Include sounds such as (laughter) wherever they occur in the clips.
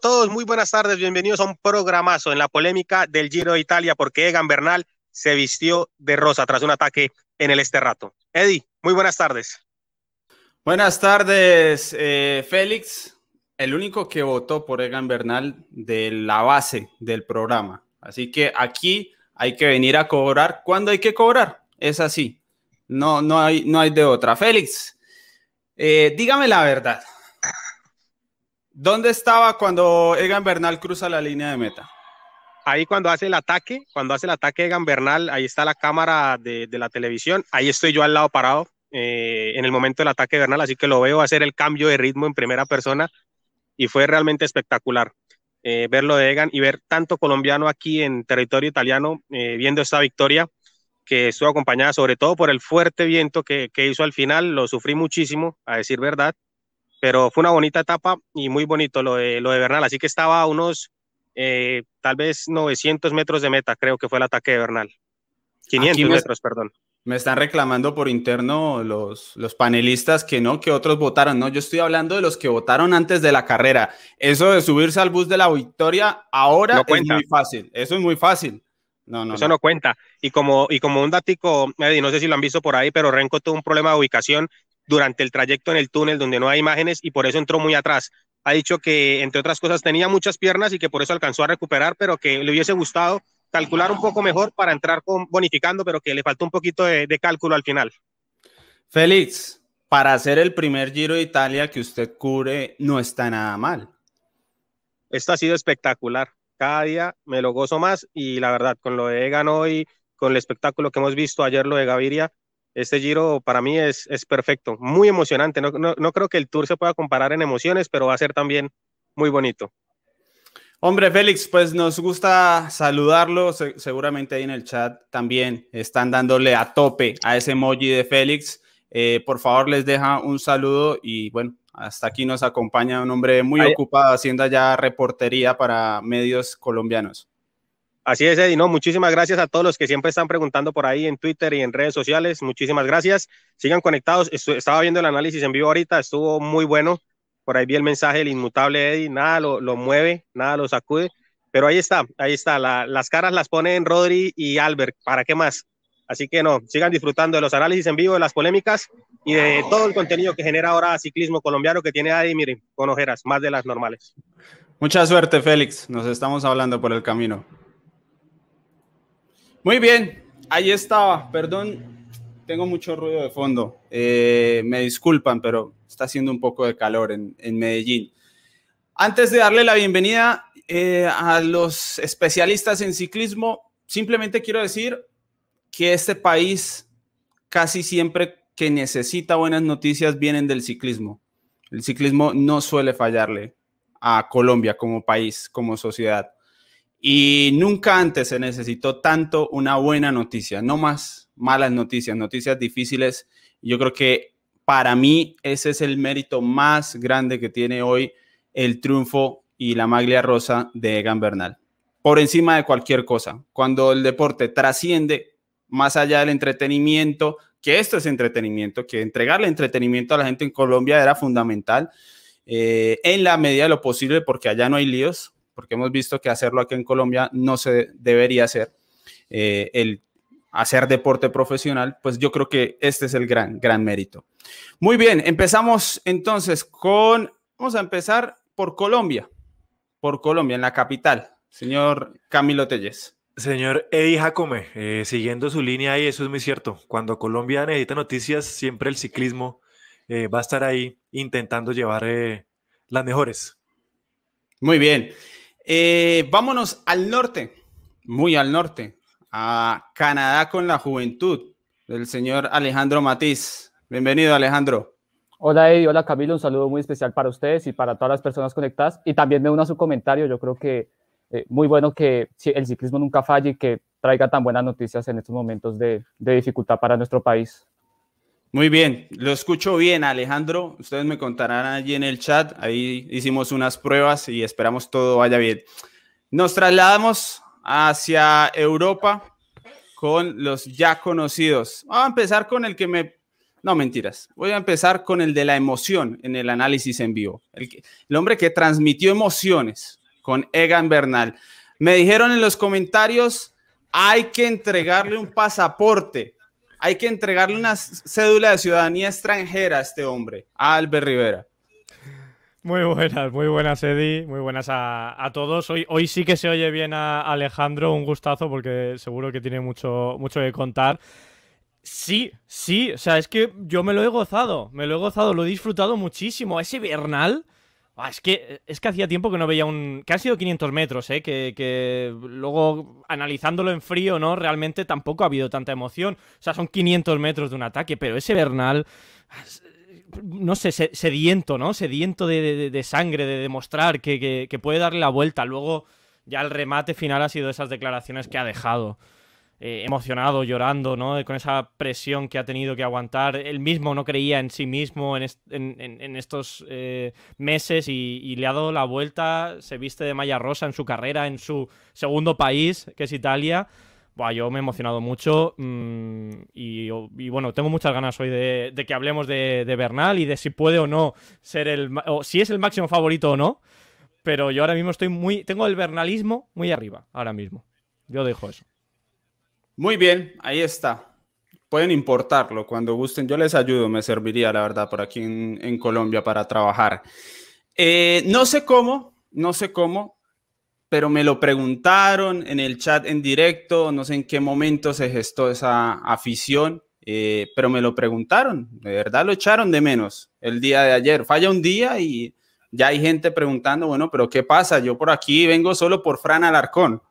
todos, muy buenas tardes, bienvenidos a un programazo en la polémica del Giro de Italia porque Egan Bernal se vistió de rosa tras un ataque en el Esterrato. Eddie, muy buenas tardes. Buenas tardes, eh, Félix, el único que votó por Egan Bernal de la base del programa. Así que aquí hay que venir a cobrar. ¿Cuándo hay que cobrar? Es así. No, no, hay, no hay de otra. Félix, eh, dígame la verdad. ¿Dónde estaba cuando Egan Bernal cruza la línea de meta? Ahí cuando hace el ataque, cuando hace el ataque Egan Bernal, ahí está la cámara de, la televisión, ahí estoy yo al lado parado eh, en el momento del ataque de Bernal, así que lo veo hacer el cambio de ritmo en primera persona y fue realmente espectacular eh, verlo de Egan y ver tanto colombiano aquí en territorio italiano eh, viendo esta victoria que estuvo acompañada sobre todo por el fuerte viento que, que hizo al final, lo sufrí muchísimo, a decir verdad, pero fue una bonita etapa y muy bonito lo de, lo de Bernal. Así que estaba a unos eh, tal vez 900 metros de meta, creo que fue el ataque de Bernal. 500 metros, perdón. Me están reclamando por interno los, los panelistas que no, que otros votaron. No, yo estoy hablando de los que votaron antes de la carrera. Eso de subirse al bus de la victoria ahora es muy fácil. Eso es muy fácil. No, no, Eso no. cuenta. Y como, y como un datico, Eddie, no sé si lo han visto por ahí, pero Renko tuvo un problema de ubicación durante el trayecto en el túnel donde no hay imágenes y por eso entró muy atrás. Ha dicho que, entre otras cosas, tenía muchas piernas y que por eso alcanzó a recuperar, pero que le hubiese gustado calcular un poco mejor para entrar con, bonificando, pero que le faltó un poquito de, cálculo al final. Félix, para hacer el primer Giro de Italia que usted cubre, no está nada mal. Esto ha sido espectacular. Cada día me lo gozo más y la verdad, con lo de Egan hoy, con el espectáculo que hemos visto ayer, lo de Gaviria, este giro para mí es, es perfecto, muy emocionante. No, no, creo que el tour se pueda comparar en emociones, pero va a ser también muy bonito. Hombre, Félix, pues nos gusta saludarlo. seguramente ahí en el chat también están dándole a tope a ese emoji de Félix. Eh, por favor, les deja un saludo y bueno, hasta aquí nos acompaña un hombre muy ocupado haciendo ya reportería para medios colombianos. Así es, Eddie, no, muchísimas gracias a todos los que siempre están preguntando por ahí en Twitter y en redes sociales. Muchísimas gracias. Sigan conectados. estaba viendo el análisis en vivo ahorita, estuvo muy bueno. Por ahí vi el mensaje, el inmutable Eddie, nada lo, mueve, nada lo sacude. Pero ahí está, ahí está. las caras las ponen Rodri y Albert. ¿Para qué más? Así que no, sigan disfrutando de los análisis en vivo, de las polémicas y de todo el contenido que genera ahora ciclismo colombiano que tiene Eddie, miren, con ojeras, más de las normales. Mucha suerte, Félix. Nos estamos hablando por el camino. Muy bien, ahí estaba. Perdón, tengo mucho ruido de fondo. Eh, me disculpan, pero está haciendo un poco de calor en, Medellín. Antes de darle la bienvenida eh, a los especialistas en ciclismo, simplemente quiero decir que este país casi siempre que necesita buenas noticias vienen del ciclismo. El ciclismo no suele fallarle a Colombia como país, como sociedad. Y nunca antes se necesitó tanto una buena noticia, no más malas noticias, noticias difíciles. Yo creo que para mí ese es el mérito más grande que tiene hoy el triunfo y la maglia rosa de Egan Bernal. Por encima de cualquier cosa, cuando el deporte trasciende más allá del entretenimiento, que esto es entretenimiento, que entregarle entretenimiento a la gente en Colombia era fundamental eh, en la medida de lo posible, porque allá no hay líos, porque hemos visto que hacerlo aquí en Colombia no se debería hacer, eh, el hacer deporte profesional, pues yo creo que este es el gran, gran mérito. Muy bien, empezamos entonces con, vamos a empezar por Colombia, por Colombia, en la capital, señor Camilo Telles. Señor Eddie Jacome, eh, siguiendo su línea ahí, eso es muy cierto. Cuando Colombia necesita noticias, siempre el ciclismo eh, va a estar ahí intentando llevar las mejores. Muy bien. Eh, vámonos al norte, muy al norte, a Canadá con la juventud del señor Alejandro Matiz. Bienvenido, Alejandro. Hola, Eddie. Hola, Camilo. Un saludo muy especial para ustedes y para todas las personas conectadas. Y también me uno a su comentario. Yo creo que eh, muy bueno que el ciclismo nunca falle y que traiga tan buenas noticias en estos momentos de dificultad para nuestro país. Muy bien, lo escucho bien, Alejandro. Ustedes me contarán allí en el chat. Ahí hicimos unas pruebas y esperamos todo vaya bien. Nos trasladamos hacia Europa con los ya conocidos. Vamos a empezar con el que me No, mentiras. Voy a empezar con el de la emoción en el análisis en vivo. El, hombre que transmitió emociones con Egan Bernal. Me dijeron en los comentarios, hay que entregarle un pasaporte, hay que entregarle una cédula de ciudadanía extranjera a este hombre, a Albert Rivera. Muy buenas, muy buenas, Eddie. Muy buenas a, todos. Hoy, hoy sí que se oye bien a Alejandro. Un gustazo porque seguro que tiene mucho, mucho que contar. Sí, sí, o sea, es que yo me lo he gozado, me lo he gozado, lo he disfrutado muchísimo. Ese Bernal, ah, es que es que hacía tiempo que no veía un. que ha sido 500 metros, ¿eh? Que, que, luego analizándolo en frío, ¿no? Realmente tampoco ha habido tanta emoción. O sea, son 500 metros de un ataque, pero ese Bernal no sé, sediento, ¿no? Sediento de, sangre, de demostrar que, puede darle la vuelta. Luego, ya el remate final ha sido esas declaraciones que ha dejado. Eh, emocionado, llorando, ¿no? Con esa presión que ha tenido que aguantar. Él mismo no creía en sí mismo en, estos eh, meses y, le ha dado la vuelta. Se viste de malla rosa en su carrera, en su segundo país, que es Italia yo me he emocionado mucho mm, y, bueno, tengo muchas ganas hoy de, que hablemos de, Bernal y de si puede o no ser el, o si es el máximo favorito o no, pero yo ahora mismo estoy muy, tengo el Bernalismo muy arriba, ahora mismo. Yo dejo eso. Muy bien, ahí está. Pueden importarlo cuando gusten. Yo les ayudo, me serviría, la verdad, por aquí en, Colombia para trabajar. Eh, no sé cómo, no sé cómo, pero me lo preguntaron en el chat en directo, no sé en qué momento se gestó esa afición, eh, pero me lo preguntaron, de verdad lo echaron de menos el día de ayer. Falla un día y ya hay gente preguntando, bueno, pero ¿qué pasa? Yo por aquí vengo solo por Fran Alarcón.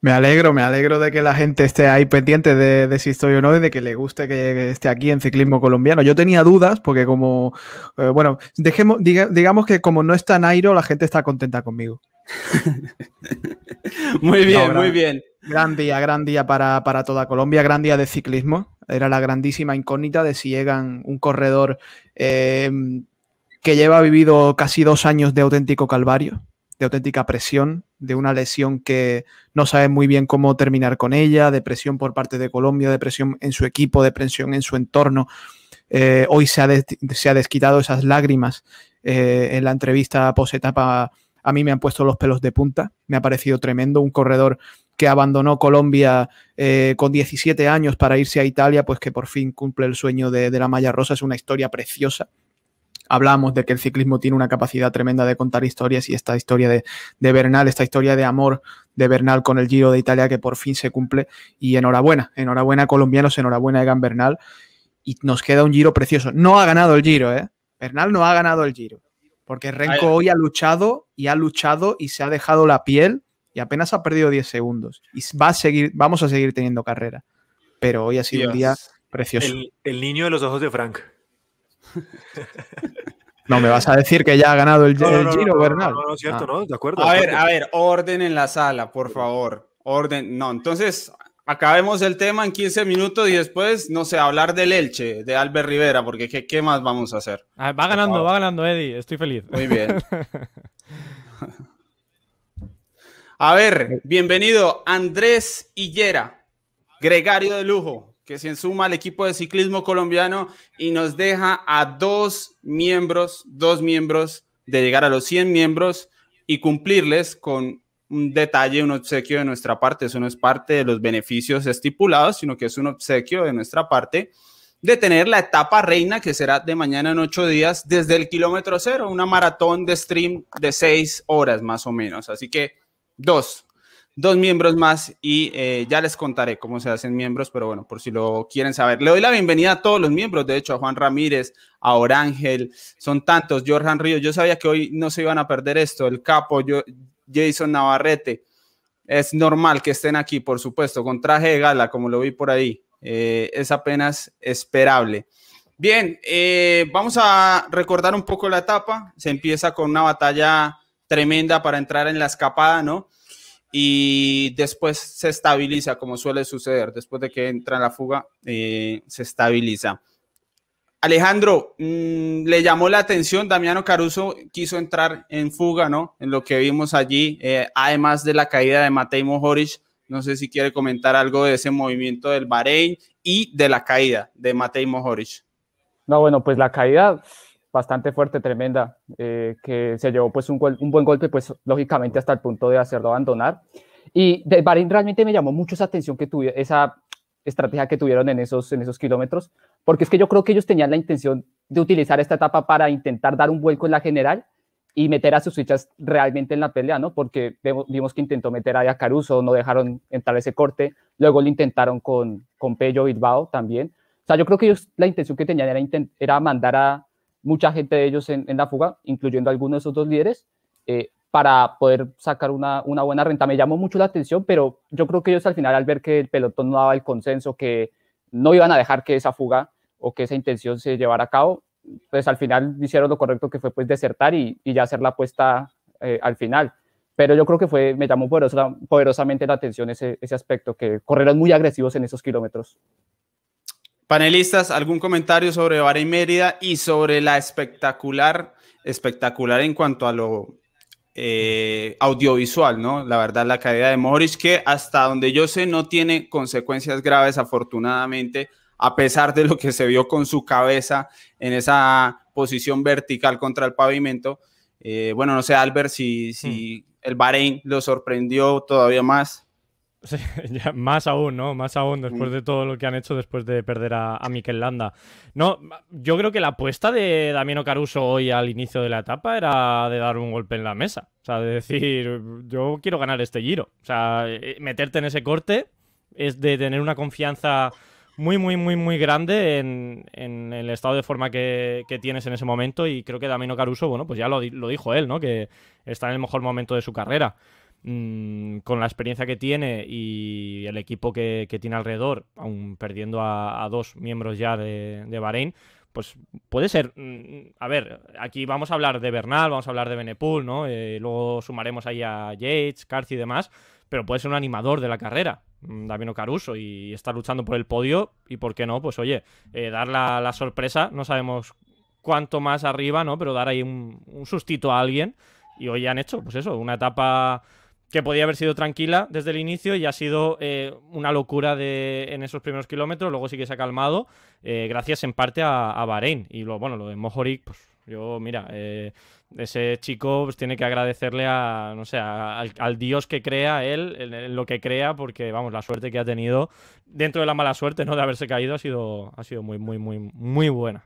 Me alegro, me alegro de que la gente esté ahí pendiente de, si estoy o no y de que le guste que esté aquí en ciclismo colombiano. Yo tenía dudas porque como, eh, bueno, dejemos, digamos que como no está Nairo, la gente está contenta conmigo. (laughs) muy bien, muy bien. Gran día, gran día para, toda Colombia, gran día de ciclismo. Era la grandísima incógnita de si llegan un corredor eh, que lleva vivido casi dos años de auténtico calvario, de auténtica presión, de una lesión que no sabe muy bien cómo terminar con ella, de presión por parte de Colombia, de presión en su equipo, de presión en su entorno. Eh, hoy se ha, se ha, desquitado esas lágrimas eh, en la entrevista post-etapa a mí me han puesto los pelos de punta, me ha parecido tremendo, un corredor que abandonó Colombia eh, con 17 años para irse a Italia, pues que por fin cumple el sueño de, la malla rosa, es una historia preciosa. Hablamos de que el ciclismo tiene una capacidad tremenda de contar historias y esta historia de, de Bernal, esta historia de amor de Bernal con el Giro de Italia que por fin se cumple y enhorabuena, enhorabuena colombianos, enhorabuena Egan Bernal y nos queda un Giro precioso. No ha ganado el Giro, ¿eh? Bernal no ha ganado el Giro. Porque Renko hoy ha luchado y ha luchado y se ha dejado la piel y apenas ha perdido 10 segundos. Y va a seguir, vamos a seguir teniendo carrera. Pero hoy ha sido un día precioso. El, niño de los ojos de Frank. (laughs) No me vas a decir que ya ha ganado el, Giro, Bernal. No, no, cierto, ah. ¿no? De acuerdo. A ver, a ver, orden en la sala, por favor. Orden. No, entonces, acabemos el tema en 15 minutos y después, no sé, hablar del Elche, de Albert Rivera, porque ¿qué, más vamos a hacer? Ah, va ganando, va ganando Eddie, estoy feliz. Muy bien. (laughs) a ver, bienvenido Andrés Hillera, gregario de lujo, que se suma al equipo de ciclismo colombiano y nos deja a dos miembros, dos miembros de llegar a los 100 miembros y cumplirles con un detalle, un obsequio de nuestra parte. Eso no es parte de los beneficios estipulados, sino que es un obsequio de nuestra parte de tener la etapa reina que será de mañana en ocho días desde el kilómetro cero, una maratón de stream de seis horas más o menos. Así que dos, dos miembros más y eh, ya les contaré cómo se hacen miembros, pero bueno, por si lo quieren saber. Le doy la bienvenida a todos los miembros, de hecho, a Juan Ramírez, a Orángel, son tantos, Jorjan Río, yo sabía que hoy no se iban a perder esto, el capo, yo, Jason Navarrete. Es normal que estén aquí, por supuesto, con traje de gala, como lo vi por ahí. Eh, es apenas esperable. Bien, eh, vamos a recordar un poco la etapa. Se empieza con una batalla tremenda para entrar en la escapada, ¿no? Y después se estabiliza, como suele suceder. Después de que entra en la fuga, eh, se estabiliza. Alejandro, mm, le llamó la atención, Damiano Caruso quiso entrar en fuga, ¿no? En lo que vimos allí, eh, además de la caída de Matej Mohoric, No sé si quiere comentar algo de ese movimiento del Bahrein y de la caída de Matej Mohoric. No, bueno, pues la caída bastante fuerte, tremenda, eh, que se llevó pues un, un, buen golpe, pues lógicamente hasta el punto de hacerlo abandonar. Y de Bahrein realmente me llamó mucho esa atención que tuviera, esa estrategia que tuvieron en esos, en esos kilómetros, porque es que yo creo que ellos tenían la intención de utilizar esta etapa para intentar dar un vuelco en la general y meter a sus fichas realmente en la pelea, ¿no? Porque vimos que intentó meter a Caruso, no dejaron entrar ese corte, luego lo intentaron con, con Pello Bilbao también. O sea, yo creo que ellos la intención que tenían era, era mandar a mucha gente de ellos en, la fuga, incluyendo algunos de esos dos líderes, eh, para poder sacar una, buena renta. Me llamó mucho la atención, pero yo creo que ellos al final, al ver que el pelotón no daba el consenso, que no iban a dejar que esa fuga o que esa intención se llevara a cabo, pues al final hicieron lo correcto que fue pues desertar y, y ya hacer la apuesta eh, al final. Pero yo creo que fue, me llamó poderosa, poderosamente la atención ese, ese aspecto, que corrieron muy agresivos en esos kilómetros. Panelistas, ¿algún comentario sobre Bahrein Mérida y sobre la espectacular, espectacular en cuanto a lo eh, audiovisual, ¿no? La verdad, la caída de Morris, que hasta donde yo sé no tiene consecuencias graves, afortunadamente, a pesar de lo que se vio con su cabeza en esa posición vertical contra el pavimento. Eh, bueno, no sé, Albert, si, si hmm. el Bahrein lo sorprendió todavía más. (laughs) Sí, ya, más aún, ¿no? Más aún después de todo lo que han hecho después de perder a, a Mikel Landa. No, yo creo que la apuesta de Damiano Caruso hoy al inicio de la etapa era de dar un golpe en la mesa. O sea, de decir, yo quiero ganar este giro. O sea, eh, meterte en ese corte es de tener una confianza muy, muy, muy, muy grande en, en el estado de forma que, que, tienes en ese momento. Y creo que Damiano Caruso, bueno, pues ya lo, lo dijo él, ¿no? Que está en el mejor momento de su carrera. Mm, con la experiencia que tiene y el equipo que, tiene alrededor, aún perdiendo a, dos miembros ya de, de, Bahrein, pues puede ser. Mm, a ver, aquí vamos a hablar de Bernal, vamos a hablar de Benepul, ¿no? Eh, luego sumaremos ahí a Yates, Carci y demás, pero puede ser un animador de la carrera. Mm, Davino Caruso y está luchando por el podio y por qué no, pues oye, eh, dar la, la, sorpresa, no sabemos cuánto más arriba, ¿no? Pero dar ahí un, un sustito a alguien y hoy han hecho, pues eso, una etapa que podía haber sido tranquila desde el inicio y ha sido eh, una locura de, en esos primeros kilómetros, luego sí que se ha calmado, eh, gracias en parte a, a, Bahrein. Y lo, bueno, lo de Mohoric, pues yo, mira, eh, ese chico pues, tiene que agradecerle a, no sé, al, Dios que crea él, lo que crea, porque, vamos, la suerte que ha tenido, dentro de la mala suerte, ¿no? De haberse caído, ha sido, ha sido muy, muy, muy, muy buena.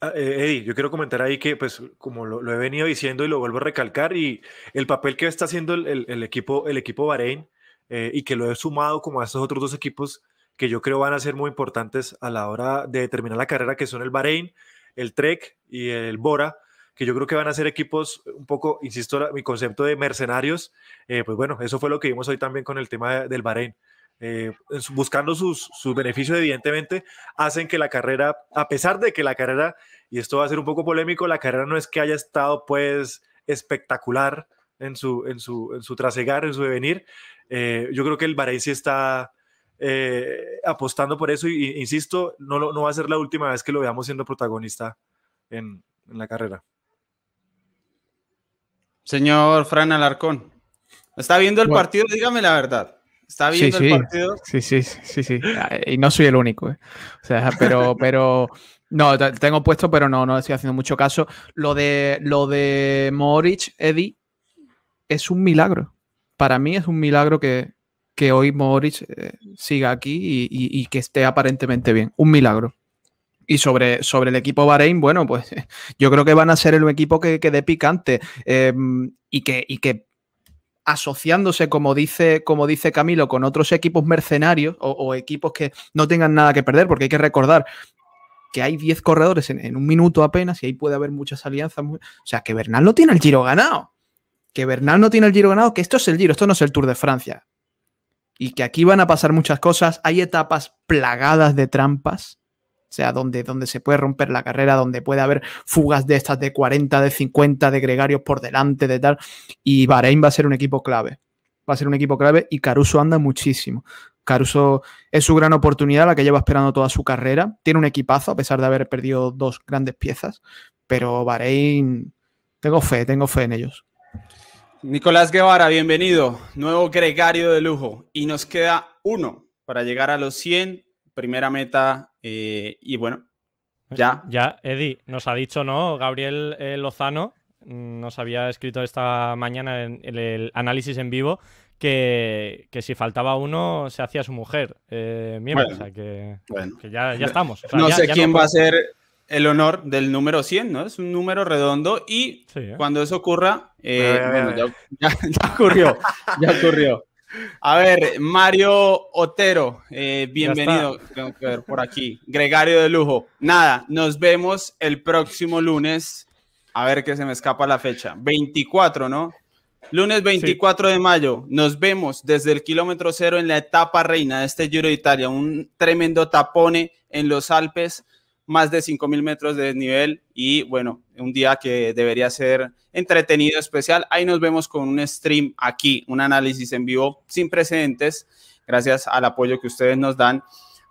Ah, eh, Eddie, yo quiero comentar ahí que, pues, como lo, lo, he venido diciendo y lo vuelvo a recalcar, y el papel que está haciendo el, el, el equipo, el equipo Bahrein, eh, y que lo he sumado como a estos otros dos equipos que yo creo van a ser muy importantes a la hora de determinar la carrera, que son el Bahrein, el Trek y el Bora, que yo creo que van a ser equipos un poco, insisto, mi concepto de mercenarios, eh, pues bueno, eso fue lo que vimos hoy también con el tema del Bahrein. Eh, buscando sus, sus, beneficios, evidentemente, hacen que la carrera, a pesar de que la carrera, y esto va a ser un poco polémico, la carrera no es que haya estado pues espectacular en su, en su, en su trasegar, en su devenir. Eh, yo creo que el Bahrein sí está eh, apostando por eso y, insisto, no, no va a ser la última vez que lo veamos siendo protagonista en, en la carrera. Señor Fran Alarcón, ¿está viendo el bueno. partido? Dígame la verdad. ¿Está viendo sí, el sí. partido? Sí, sí, sí, sí. Y no soy el único. ¿eh? O sea, pero, (laughs) pero. No, tengo puesto, pero no, no estoy haciendo mucho caso. Lo de, lo de Morich, Eddie, es un milagro. Para mí es un milagro que, que hoy Morich eh, siga aquí y, y, y, que esté aparentemente bien. Un milagro. Y sobre, sobre el equipo Bahrein, bueno, pues (laughs) yo creo que van a ser el equipo que, que dé picante eh, y, que, y que asociándose, como dice, como dice Camilo, con otros equipos mercenarios o, equipos que no tengan nada que perder, porque hay que recordar que hay 10 corredores en, un minuto apenas y ahí puede haber muchas alianzas. O sea, que Bernal no tiene el giro ganado. Que Bernal no tiene el giro ganado, que esto es el giro, esto no es el Tour de Francia. Y que aquí van a pasar muchas cosas. Hay etapas plagadas de trampas. O sea, donde, se puede romper la carrera, donde puede haber fugas de estas de 40, de 50, de gregarios por delante, de tal. Y Bahrein va a ser un equipo clave. Va a ser un equipo clave y Caruso anda muchísimo. Caruso es su gran oportunidad, la que lleva esperando toda su carrera. Tiene un equipazo, a pesar de haber perdido dos grandes piezas. Pero Bahrein, tengo fe, tengo fe en ellos. Nicolás Guevara, bienvenido. Nuevo gregario de lujo. Y nos queda uno para llegar a los 100. Primera meta. Eh, y bueno, ya. Ya, Eddie, nos ha dicho, ¿no? Gabriel eh, Lozano mm, nos había escrito esta mañana en, en el análisis en vivo que, que si faltaba uno se hacía su mujer. Eh, miembro, Bueno, o sea que, Bueno. que ya, ya estamos. O sea, No ya- sé ya quién no- va a ser el honor del número 100, ¿no? Es un número redondo y Sí, ¿eh? cuando eso ocurra, eh, Vea, vea, bueno, ya, ya- (laughs) ya ocurrió, ya ocurrió. A ver, Mario Otero, eh, bienvenido, tengo que ver por aquí, gregario de lujo. Nada, nos vemos el próximo lunes, a ver que se me escapa la fecha, 24, ¿no? Lunes 24 de mayo, nos vemos desde el kilómetro cero en la etapa reina de este Giro de Italia, un tremendo tapone en los Alpes, más de 5.000 metros de desnivel y bueno, un día que debería ser entretenido, especial. Ahí nos vemos con un stream aquí, un análisis en vivo sin precedentes, gracias al apoyo que ustedes nos dan.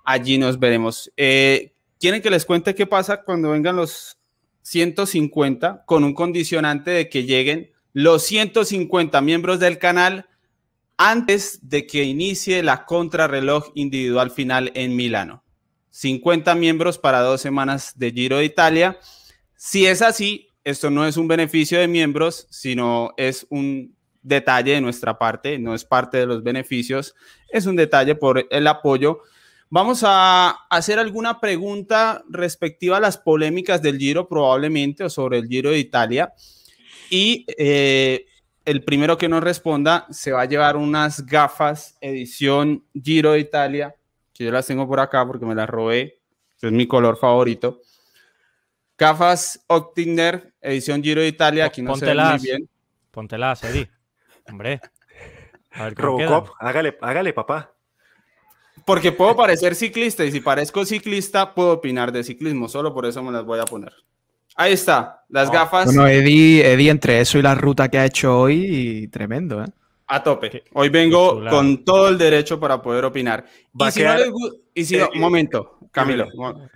Allí nos veremos. Eh, ¿Quieren que les cuente qué pasa cuando vengan los 150 con un condicionante de que lleguen los 150 miembros del canal antes de que inicie la contrarreloj individual final en Milano? 50 miembros para dos semanas de Giro de Italia. Si es así, esto no es un beneficio de miembros, sino es un detalle de nuestra parte, no es parte de los beneficios, es un detalle por el apoyo. Vamos a hacer alguna pregunta respectiva a las polémicas del Giro, probablemente, o sobre el Giro de Italia. Y eh, el primero que nos responda se va a llevar unas gafas edición Giro de Italia que yo las tengo por acá porque me las robé, que es mi color favorito. Gafas Optinder, edición Giro de Italia, aquí no se muy bien. Póntelas, Eddie. Hombre. A ver. Robocop, hágale, hágale, papá. Porque puedo parecer ciclista y si parezco ciclista puedo opinar de ciclismo, solo por eso me las voy a poner. Ahí está, las Oh. gafas Bueno, Eddie, Eddie, entre eso y la ruta que ha hecho hoy, tremendo, ¿eh? A tope. Hoy vengo con todo el derecho para poder opinar. Va Y si no quedar- les gu- y si no- Eh, un momento, Camilo. dímelo. mo-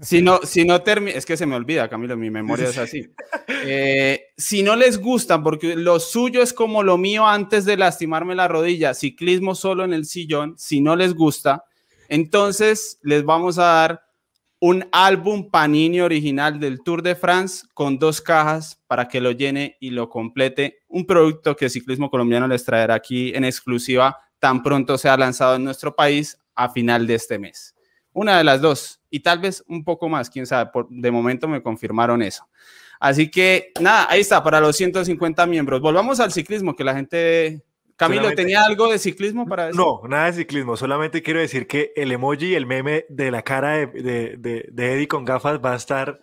Si no, si no termina, es que se me olvida, Camilo, mi memoria es así. (laughs) Eh, si no les gusta, porque lo suyo es como lo mío antes de lastimarme la rodilla, ciclismo solo en el sillón, si no les gusta, entonces les vamos a dar un álbum Panini original del Tour de France con dos cajas para que lo llene y lo complete. Un producto que Ciclismo Colombiano les traerá aquí en exclusiva tan pronto sea lanzado en nuestro país a final de este mes. Una de las dos y tal vez un poco más, quién sabe. Por, de momento me confirmaron eso. Así que nada, ahí está para los 150 miembros. Volvamos al ciclismo, que la gente... Camilo, Solamente- ¿tenía algo de ciclismo para decir? No, nada de ciclismo. Solamente quiero decir que el emoji, el meme de la cara de, de, de- de Eddie con gafas va a estar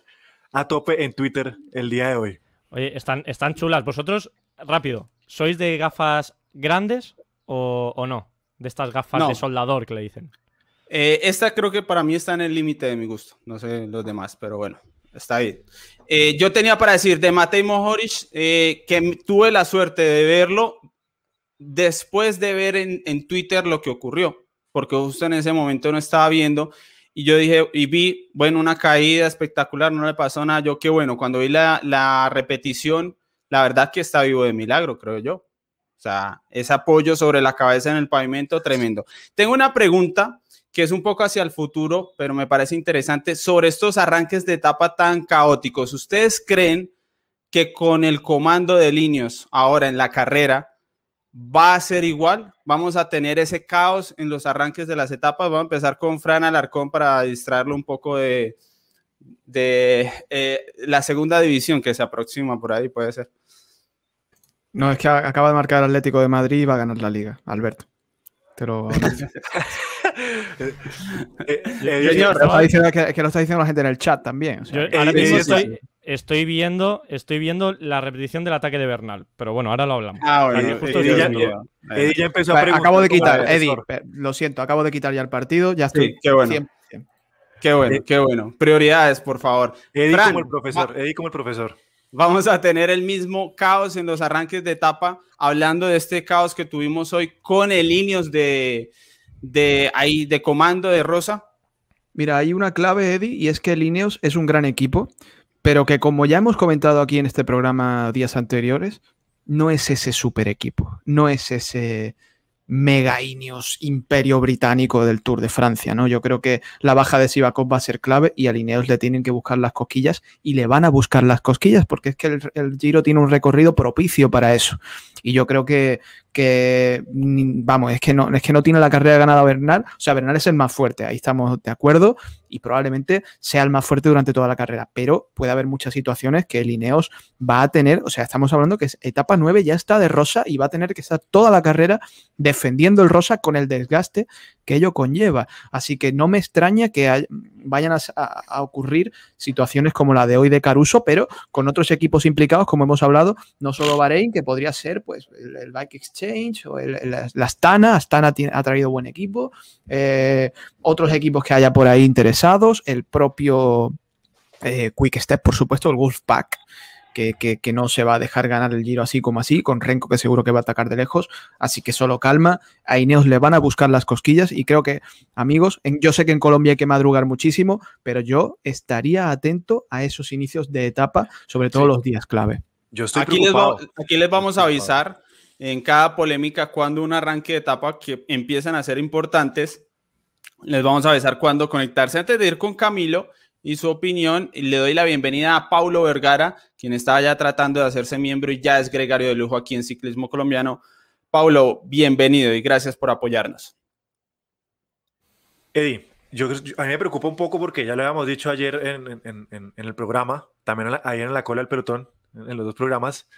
a tope en Twitter el día de hoy. Oye, están, están chulas. Vosotros, rápido, ¿sois de gafas grandes o, o no? De estas gafas No. de soldador que le dicen. Eh, esta creo que para mí está en el límite de mi gusto. No sé los demás, pero bueno, está bien. Eh, yo tenía para decir de Matej Mohoric eh, que tuve la suerte de verlo después de ver en, en Twitter lo que ocurrió, porque justo en ese momento no estaba viendo y yo dije, y vi, bueno, una caída espectacular, no le pasó nada. Yo qué bueno, cuando vi la, la repetición, la verdad que está vivo de milagro, creo yo. O sea, ese apoyo sobre la cabeza en el pavimento, tremendo. Tengo una pregunta que es un poco hacia el futuro, pero me parece interesante, sobre estos arranques de etapa tan caóticos. ¿Ustedes creen que con el comando de Linios ahora en la carrera va a ser igual? ¿Vamos a tener ese caos en los arranques de las etapas? Vamos a empezar con Fran Alarcón para distraerlo un poco de, de eh, la segunda división que se aproxima por ahí, puede ser. No, es que acaba de marcar Atlético de Madrid y va a ganar la liga, Alberto. Te lo, (laughs) Eh, Pero está diciendo que, que lo está diciendo la gente en el chat también. o sea, Yo ahora eh, mismo eh, estoy, estoy viendo, estoy viendo la repetición del ataque de Bernal. Pero bueno, ahora lo hablamos. Ah, bueno, justo estoy ya- viendo. ya- Eddie ya empezó a Vale, preguntar acabo de quitar. Eddie, lo siento, acabo de quitar ya el partido, ya estoy. Sí, qué bueno. 100%. Qué bueno, qué bueno. Prioridades, por favor. Eddie Fran, como el profesor, Eddie como el profesor. Vamos a tener el mismo caos en los arranques de etapa, hablando de este caos que tuvimos hoy con el Ineos de, de ahí de comando de Rosa. Mira, hay una clave, Eddie, y es que el Ineos es un gran equipo, pero que como ya hemos comentado aquí en este programa días anteriores, no es ese super equipo, no es ese mega Ineos imperio británico del Tour de Francia, ¿no? Yo creo que la baja de Sivakov va a ser clave y a Ineos le tienen que buscar las cosquillas y le van a buscar las cosquillas porque es que el, el Giro tiene un recorrido propicio para eso. Y yo creo que, que vamos, es que no, es que no tiene la carrera ganada Bernal, o sea, Bernal es el más fuerte, ahí estamos de acuerdo, y probablemente sea el más fuerte durante toda la carrera, pero puede haber muchas situaciones que el Ineos va a tener, o sea, estamos hablando que es etapa 9 ya está de rosa y va a tener que estar toda la carrera defendiendo el rosa con el desgaste que ello conlleva. Así que no me extraña que vayan a, ocurrir situaciones como la de hoy de Caruso, pero con otros equipos implicados, como hemos hablado, no solo Bahrein, que podría ser pues el, Bike Exchange o el, el, la Astana, Astana tiene, ha traído buen equipo, eh, otros equipos que haya por ahí interesados, el propio eh, Quick Step, por supuesto, el Wolfpack, que, que, que, no se va a dejar ganar el giro así como así, con Renko que seguro que va a atacar de lejos, así que solo calma, a Ineos le van a buscar las cosquillas y creo que, amigos, en, yo sé que en Colombia hay que madrugar muchísimo, pero yo estaría atento a esos inicios de etapa, sobre todo sí. los días clave. Yo estoy aquí, les va, aquí les vamos a avisar en cada polémica cuando un arranque de etapa que empiezan a ser importantes, les vamos a avisar cuándo conectarse. Antes de ir con Camilo, y su opinión. Le doy la bienvenida a Paulo Vergara, quien estaba ya tratando de hacerse miembro y ya es gregario de lujo aquí en Ciclismo Colombiano. Paulo, bienvenido y gracias por apoyarnos. Eddie, yo, a mí me preocupa un poco porque ya lo habíamos dicho ayer en, en, en, en el programa, también ayer en la cola del pelotón, en los dos programas.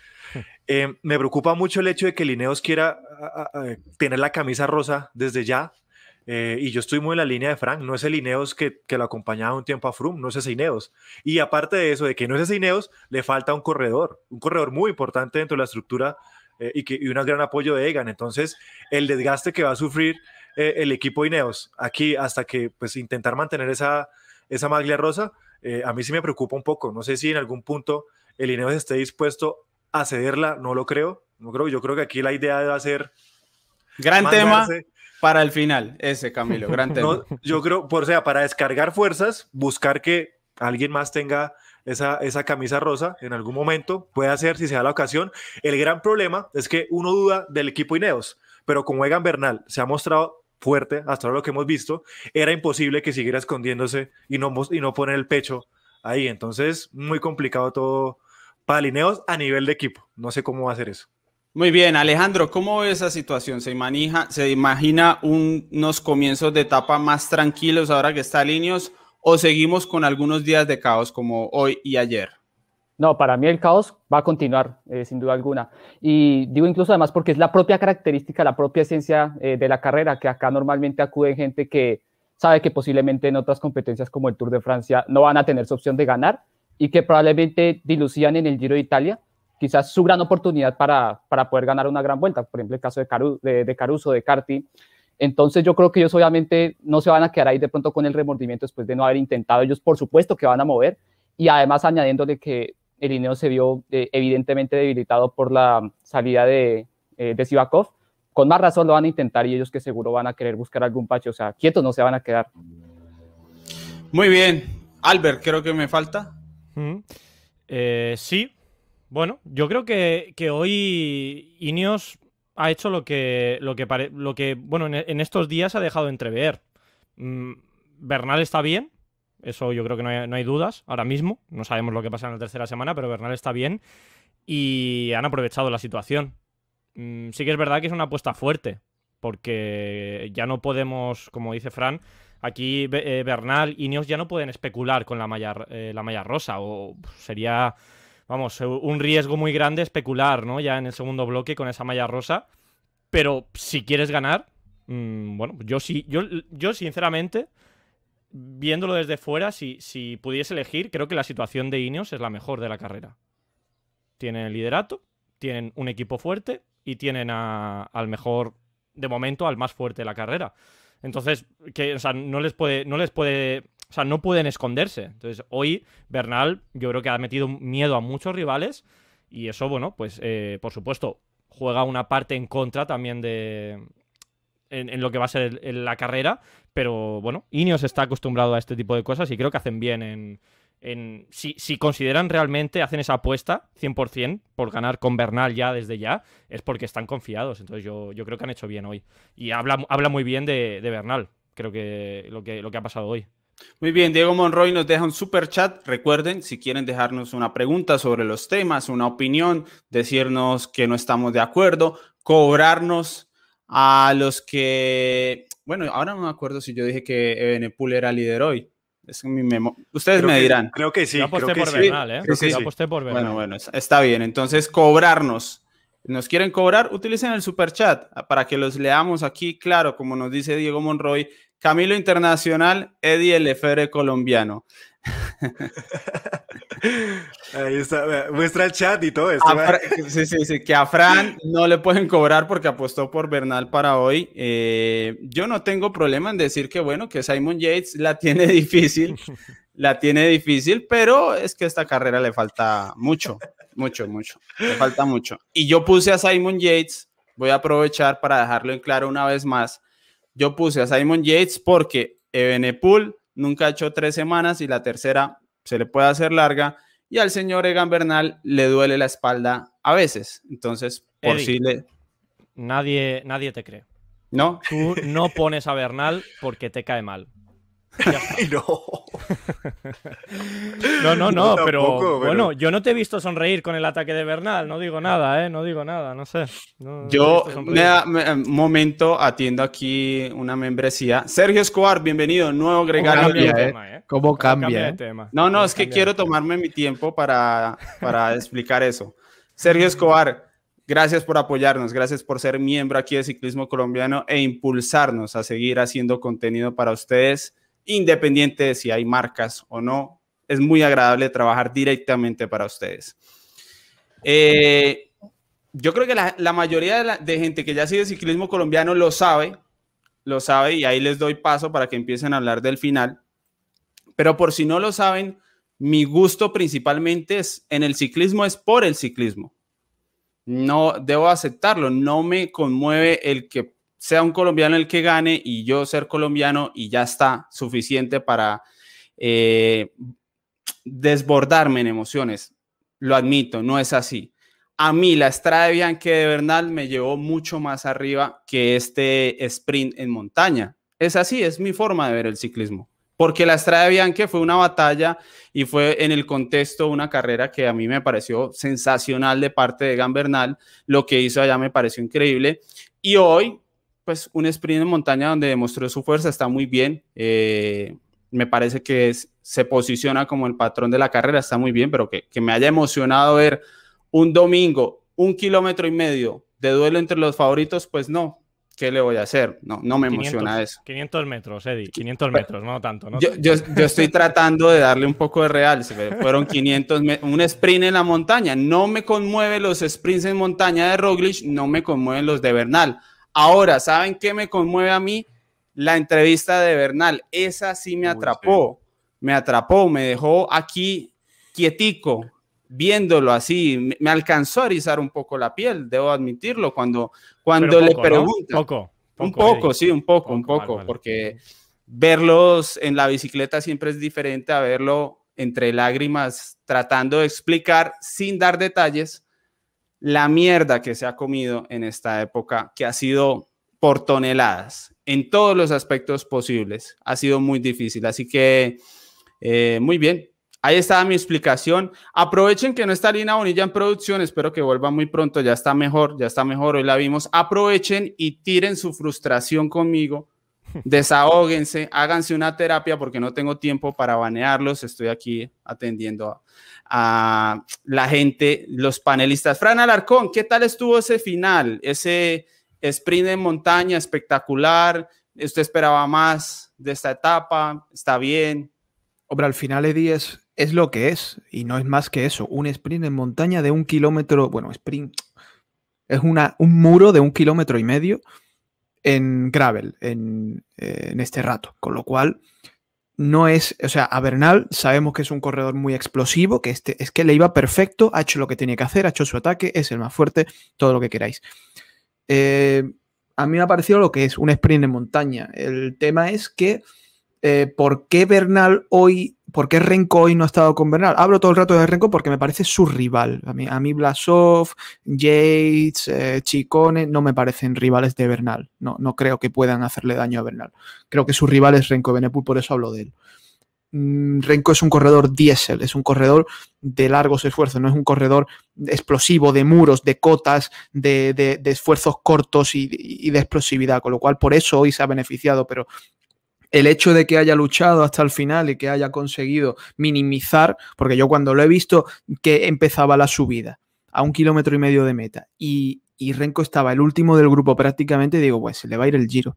Eh, me preocupa mucho el hecho de que Lineos quiera a, a, tener la camisa rosa desde ya, eh, y yo estoy muy en la línea de Frank, no es el Ineos que, que lo acompañaba un tiempo a Froome, no es ese Ineos. Y aparte de eso, de que no es ese Ineos, le falta un corredor, un corredor muy importante dentro de la estructura eh, y, que, y un gran apoyo de Egan. Entonces, el desgaste que va a sufrir eh, el equipo Ineos aquí hasta que pues intentar mantener esa, esa maglia rosa, eh, a mí sí me preocupa un poco. No sé si en algún punto el Ineos esté dispuesto a cederla, no lo creo. No creo, yo creo que aquí la idea va a ser... Gran mandarse, tema para el final, ese Camilo, (laughs) gran tema. No, yo creo, por sea, para descargar fuerzas, buscar que alguien más tenga esa, esa camisa rosa en algún momento, puede hacer si se da la ocasión. El gran problema es que uno duda del equipo Ineos, pero como Egan Bernal se ha mostrado fuerte hasta ahora lo que hemos visto, era imposible que siguiera escondiéndose y no, y no poner el pecho ahí. Entonces, muy complicado todo para Ineos a nivel de equipo. No sé cómo va a hacer eso. Muy bien, Alejandro, ¿cómo ve esa situación? ¿Se, manija, se imagina un, unos comienzos de etapa más tranquilos ahora que está Líneos o seguimos con algunos días de caos como hoy y ayer? No, para mí el caos va a continuar, eh, sin duda alguna. Y digo incluso además porque es la propia característica, la propia esencia eh, de la carrera, que acá normalmente acude gente que sabe que posiblemente en otras competencias como el Tour de Francia no van a tener su opción de ganar y que probablemente dilucían en el Giro de Italia quizás su gran oportunidad para, para poder ganar una gran vuelta, por ejemplo el caso de, Caru, de, de Caruso, de Carti. Entonces yo creo que ellos obviamente no se van a quedar ahí de pronto con el remordimiento después de no haber intentado, ellos por supuesto que van a mover y además añadiéndole que el Ineo se vio eh, evidentemente debilitado por la salida de, eh, de Sivakov, con más razón lo van a intentar y ellos que seguro van a querer buscar algún pacho, o sea, quietos no se van a quedar. Muy bien, Albert, creo que me falta. Mm. Eh, sí, bueno, yo creo que, que hoy Ineos ha hecho lo que, lo que, pare, lo que bueno, en, estos días ha dejado entrever. Mm, Bernal está bien, eso yo creo que no hay, no hay, dudas ahora mismo. No sabemos lo que pasa en la tercera semana, pero Bernal está bien y han aprovechado la situación. Mm, sí que es verdad que es una apuesta fuerte, porque ya no podemos, como dice Fran, aquí eh, Bernal y Ineos ya no pueden especular con la malla, eh, la malla rosa, o sería vamos, un riesgo muy grande especular, ¿no? Ya en el segundo bloque con esa malla rosa. Pero si quieres ganar, mmm, bueno, yo sí, yo, yo sinceramente, viéndolo desde fuera, si, si pudiese elegir, creo que la situación de Ineos es la mejor de la carrera. Tienen el liderato, tienen un equipo fuerte y tienen a, al mejor, de momento, al más fuerte de la carrera. Entonces, que, o sea, no les puede, no les puede o sea, no pueden esconderse. Entonces, hoy Bernal yo creo que ha metido miedo a muchos rivales y eso, bueno, pues eh, por supuesto juega una parte en contra también de... En, lo que va a ser la carrera, pero bueno, Ineos está acostumbrado a este tipo de cosas y creo que hacen bien en, en, si, si, consideran realmente, hacen esa apuesta 100% por ganar con Bernal ya desde ya, es porque están confiados. Entonces yo, yo creo que han hecho bien hoy. Y habla, habla muy bien de, de Bernal, creo que lo, que lo que ha pasado hoy. Muy bien, Diego Monroy nos deja un super chat. Recuerden, si quieren dejarnos una pregunta sobre los temas, una opinión, decirnos que no estamos de acuerdo, cobrarnos a los que, bueno, ahora no me acuerdo si yo dije que Ebenepool era líder hoy. Es mi memo. Ustedes me dirán. Creo que sí. Yo aposté creo por que Bernal, ¿eh? Creo que Yo sí. aposté por Bernal. Bueno, bueno, está bien. Entonces, cobrarnos. ¿Nos quieren cobrar? Utilicen el super chat para que los leamos aquí, claro, como nos dice Diego Monroy. Camilo Internacional, Eddie el Efere colombiano. Ahí está, muestra el chat y todo esto. Fra- sí, sí, sí, que a Fran no le pueden cobrar porque apostó por Bernal para hoy. Eh, yo no tengo problema en decir que, bueno, que Simon Yates la tiene (laughs) difícil, la tiene difícil, pero es que esta carrera le falta mucho, mucho, mucho, le falta mucho. Y yo puse a Simon Yates, voy a aprovechar para dejarlo en claro una vez más, yo puse a Simon Yates porque Ebenepool nunca ha hecho tres semanas y la tercera se le puede hacer larga y al señor Egan Bernal le duele la espalda a veces. Entonces, por si le... Nadie, nadie te cree. ¿No? Tú no pones a Bernal porque te cae mal. (laughs) No. No, no, pero, tampoco, pero- bueno, yo no te he visto sonreír con el ataque de Bernal, no digo nada, ¿eh? No digo nada, no sé. No- Yo, me da- me- un momento, atiendo aquí una membresía. Sergio Escobar, bienvenido, nuevo gregario. Cambia ¿eh? tema, ¿eh? ¿Cómo cambia? de eh? tema. No, no, es que quiero tomarme mi tiempo para, para explicar eso. Sergio Escobar, gracias por apoyarnos, gracias por ser miembro aquí de Ciclismo Colombiano e impulsarnos a seguir haciendo contenido para ustedes, independiente de si hay marcas o no. Es muy agradable trabajar directamente para ustedes. Eh, yo creo que la, mayoría de, de gente que ya sigue ciclismo colombiano lo sabe, lo sabe y ahí les doy paso para que empiecen a hablar del final. Pero por si no lo saben, mi gusto principalmente es en el ciclismo es por el ciclismo. No debo aceptarlo, no me conmueve el que sea un colombiano el que gane y yo ser colombiano y ya está suficiente para eh, desbordarme en emociones. Lo admito, no es así. A mí la Estrada de Bianchi de Bernal me llevó mucho más arriba que este sprint en montaña. Es así, es mi forma de ver el ciclismo. Porque la Estrada de Bianchi fue una batalla y fue en el contexto una carrera que a mí me pareció sensacional de parte de Gan Bernal. Lo que hizo allá me pareció increíble. Y hoy, pues un sprint en montaña donde demostró su fuerza está muy bien. Eh, me parece que es- se posiciona como el patrón de la carrera, está muy bien, pero que, que me haya emocionado ver un domingo, un kilómetro y medio de duelo entre los favoritos, pues no. ¿Qué le voy a hacer? No, no me emociona 500, eso. 500 metros, Eddie, 500 metros, no tanto, ¿no? Yo, yo, yo estoy (laughs) tratando de darle un poco de real. Fueron 500, me- un sprint en la montaña. No me conmueve los sprints en montaña de Roglic, no me conmueven los de Bernal. Ahora, ¿saben qué me conmueve a mí? La entrevista de Bernal. Esa sí me atrapó. Me atrapó, me dejó aquí quietico, viéndolo así. Me, alcanzó a erizar un poco la piel, debo admitirlo, cuando, cuando le poco, ¿no? preguntan. Poco, Un poco, Eddie. sí, un poco, un Poco, vale. porque verlos en la bicicleta siempre es diferente a verlo entre lágrimas tratando de explicar sin dar detalles la mierda que se ha comido en esta época, que ha sido por toneladas, en todos los aspectos posibles. Ha sido muy difícil, así que eh, muy bien. Ahí estaba mi explicación. Aprovechen que no está Lina Bonilla en producción. Espero que vuelva muy pronto. Ya está mejor, ya está mejor. Hoy la vimos. Aprovechen y tiren su frustración conmigo. (laughs) Desahóguense, háganse una terapia porque no tengo tiempo para banearlos. Estoy aquí atendiendo a, a la gente, los panelistas. Fran Alarcón, ¿qué tal estuvo ese final? Ese sprint en montaña espectacular. ¿Usted esperaba más de esta etapa? ¿Está bien? Hombre, al final Eddie es, es lo que es y no es más que eso, un sprint en montaña de un kilómetro, bueno, sprint es una, un muro de un kilómetro y medio en gravel en, eh, en este rato, con lo cual no es, o sea, a Bernal sabemos que es un corredor muy explosivo, que este, es que le iba perfecto, ha hecho lo que tenía que hacer, ha hecho su ataque, es el más fuerte, todo lo que queráis. Eh, a mí me ha parecido lo que es un sprint en montaña. El tema es que eh, por qué Bernal hoy ¿por qué Renko hoy no ha estado con Bernal? Hablo todo el rato de Renko porque me parece su rival. A mí, a mí Blasov, Yates, eh, Chicone no me parecen rivales de Bernal. No, no creo que puedan hacerle daño a Bernal. Creo que su rival es Renko Benepul, por eso hablo de él. Mm, Renko es un corredor diésel, es un corredor de largos esfuerzos, no es un corredor explosivo, de muros, de cotas, de, esfuerzos cortos y, y, de explosividad, con lo cual por eso hoy se ha beneficiado, pero el hecho de que haya luchado hasta el final y que haya conseguido minimizar, porque yo cuando lo he visto que empezaba la subida a un kilómetro y medio de meta y, y Renko estaba el último del grupo prácticamente, digo, pues se le va a ir el giro.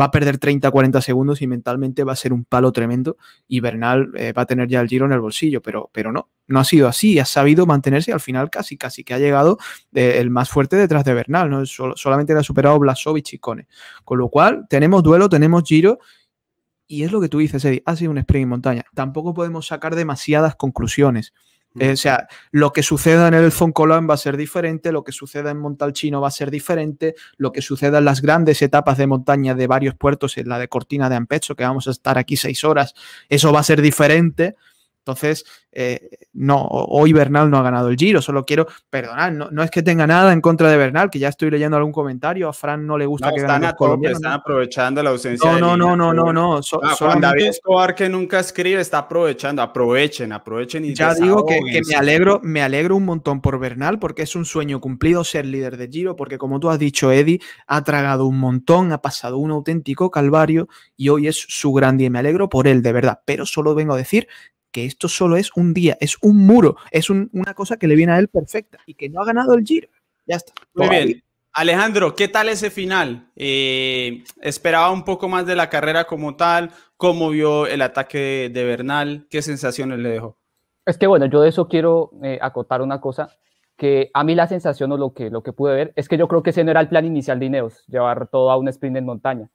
Va a perder 30-40 segundos y mentalmente va a ser un palo tremendo y Bernal eh, va a tener ya el giro en el bolsillo, pero, pero no, no ha sido así, ha sabido mantenerse al final casi, casi que ha llegado eh, el más fuerte detrás de Bernal, ¿no? solamente le ha superado Blasov y Chicone. Con lo cual, tenemos duelo, tenemos giro y es lo que tú dices, Eddie, ha sido un sprint en montaña. Tampoco podemos sacar demasiadas conclusiones. Eh, o sea, lo que suceda en el Foncolán va a ser diferente, lo que suceda en Montalchino va a ser diferente, lo que suceda en las grandes etapas de montaña de varios puertos, en la de Cortina de Ampecho, que vamos a estar aquí seis horas, eso va a ser diferente. Entonces, eh, no, hoy Bernal no ha ganado el Giro, solo quiero perdonar, no, es que tenga nada en contra de Bernal, que ya estoy leyendo algún comentario, a Fran no le gusta que están Están aprovechando la ausencia. No, no, no, no, no, no, Juan David Escobar que nunca escribe está aprovechando, aprovechen, aprovechen y ya digo que, me alegro, me alegro un montón por Bernal porque es un sueño cumplido ser líder de Giro, porque como tú has dicho, Eddie ha tragado un montón, ha pasado un auténtico calvario y hoy es su gran día. Me alegro por él, de verdad, pero solo vengo a decir que esto solo es un día, es un muro, es una cosa que le viene a él perfecta y que no ha ganado el Giro. Ya está. Muy bien. Alejandro, ¿qué tal ese final? Eh, ¿Esperaba un poco más de la carrera como tal? ¿Cómo vio el ataque de Bernal? ¿Qué sensaciones le dejó? Es que bueno, yo de eso quiero eh, acotar una cosa, que a mí la sensación o lo que, lo que pude ver es que yo creo que ese no era el plan inicial de Ineos, llevar todo a un sprint en montaña.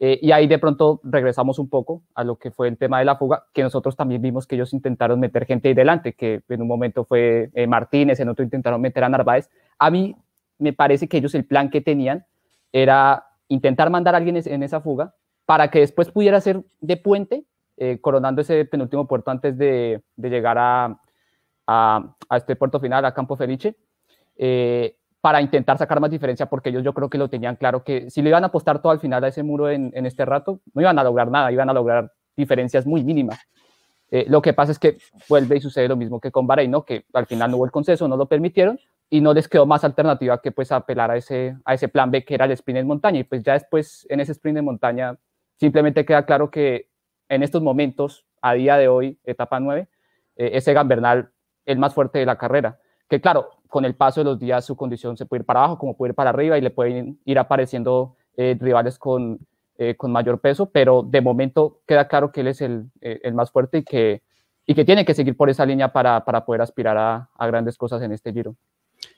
Eh, y ahí de pronto regresamos un poco a lo que fue el tema de la fuga, que nosotros también vimos que ellos intentaron meter gente ahí delante, que en un momento fue eh, Martínez, en otro intentaron meter a Narváez. A mí me parece que ellos el plan que tenían era intentar mandar a alguien en esa fuga para que después pudiera ser de puente, eh, coronando ese penúltimo puerto antes de, llegar a, este puerto final, a Campo Felice para intentar sacar más diferencia, porque ellos yo creo que lo tenían claro, que si le iban a apostar todo al final a ese muro en, este rato, no iban a lograr nada, iban a lograr diferencias muy mínimas. Eh, lo que pasa es que vuelve y sucede lo mismo que con Bahrein, ¿no? que al final no hubo el consenso, no lo permitieron y no les quedó más alternativa que pues apelar a ese, a ese plan B que era el sprint en montaña. Y pues ya después en ese sprint en montaña simplemente queda claro que en estos momentos, a día de hoy, etapa 9, eh, ese Gambernal el más fuerte de la carrera. Que claro, con el paso de los días su condición se puede ir para abajo, como puede ir para arriba y le pueden ir apareciendo eh, rivales con, eh, con mayor peso, pero de momento queda claro que él es el, eh, el más fuerte y que, y que tiene que seguir por esa línea para, para poder aspirar a, a, grandes cosas en este giro.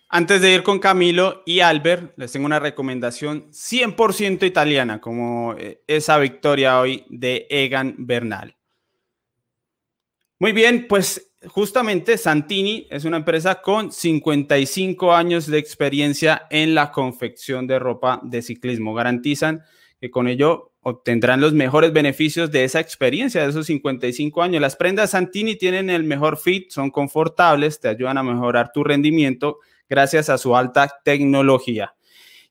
Antes de ir con Camilo y Albert, les tengo una recomendación 100% italiana, como esa victoria hoy de Egan Bernal. Muy bien, pues justamente Santini es una empresa con 55 años de experiencia en la confección de ropa de ciclismo. Garantizan que con ello obtendrán los mejores beneficios de esa experiencia, de esos 55 años. Las prendas Santini tienen el mejor fit, son confortables, te ayudan a mejorar tu rendimiento gracias a su alta tecnología.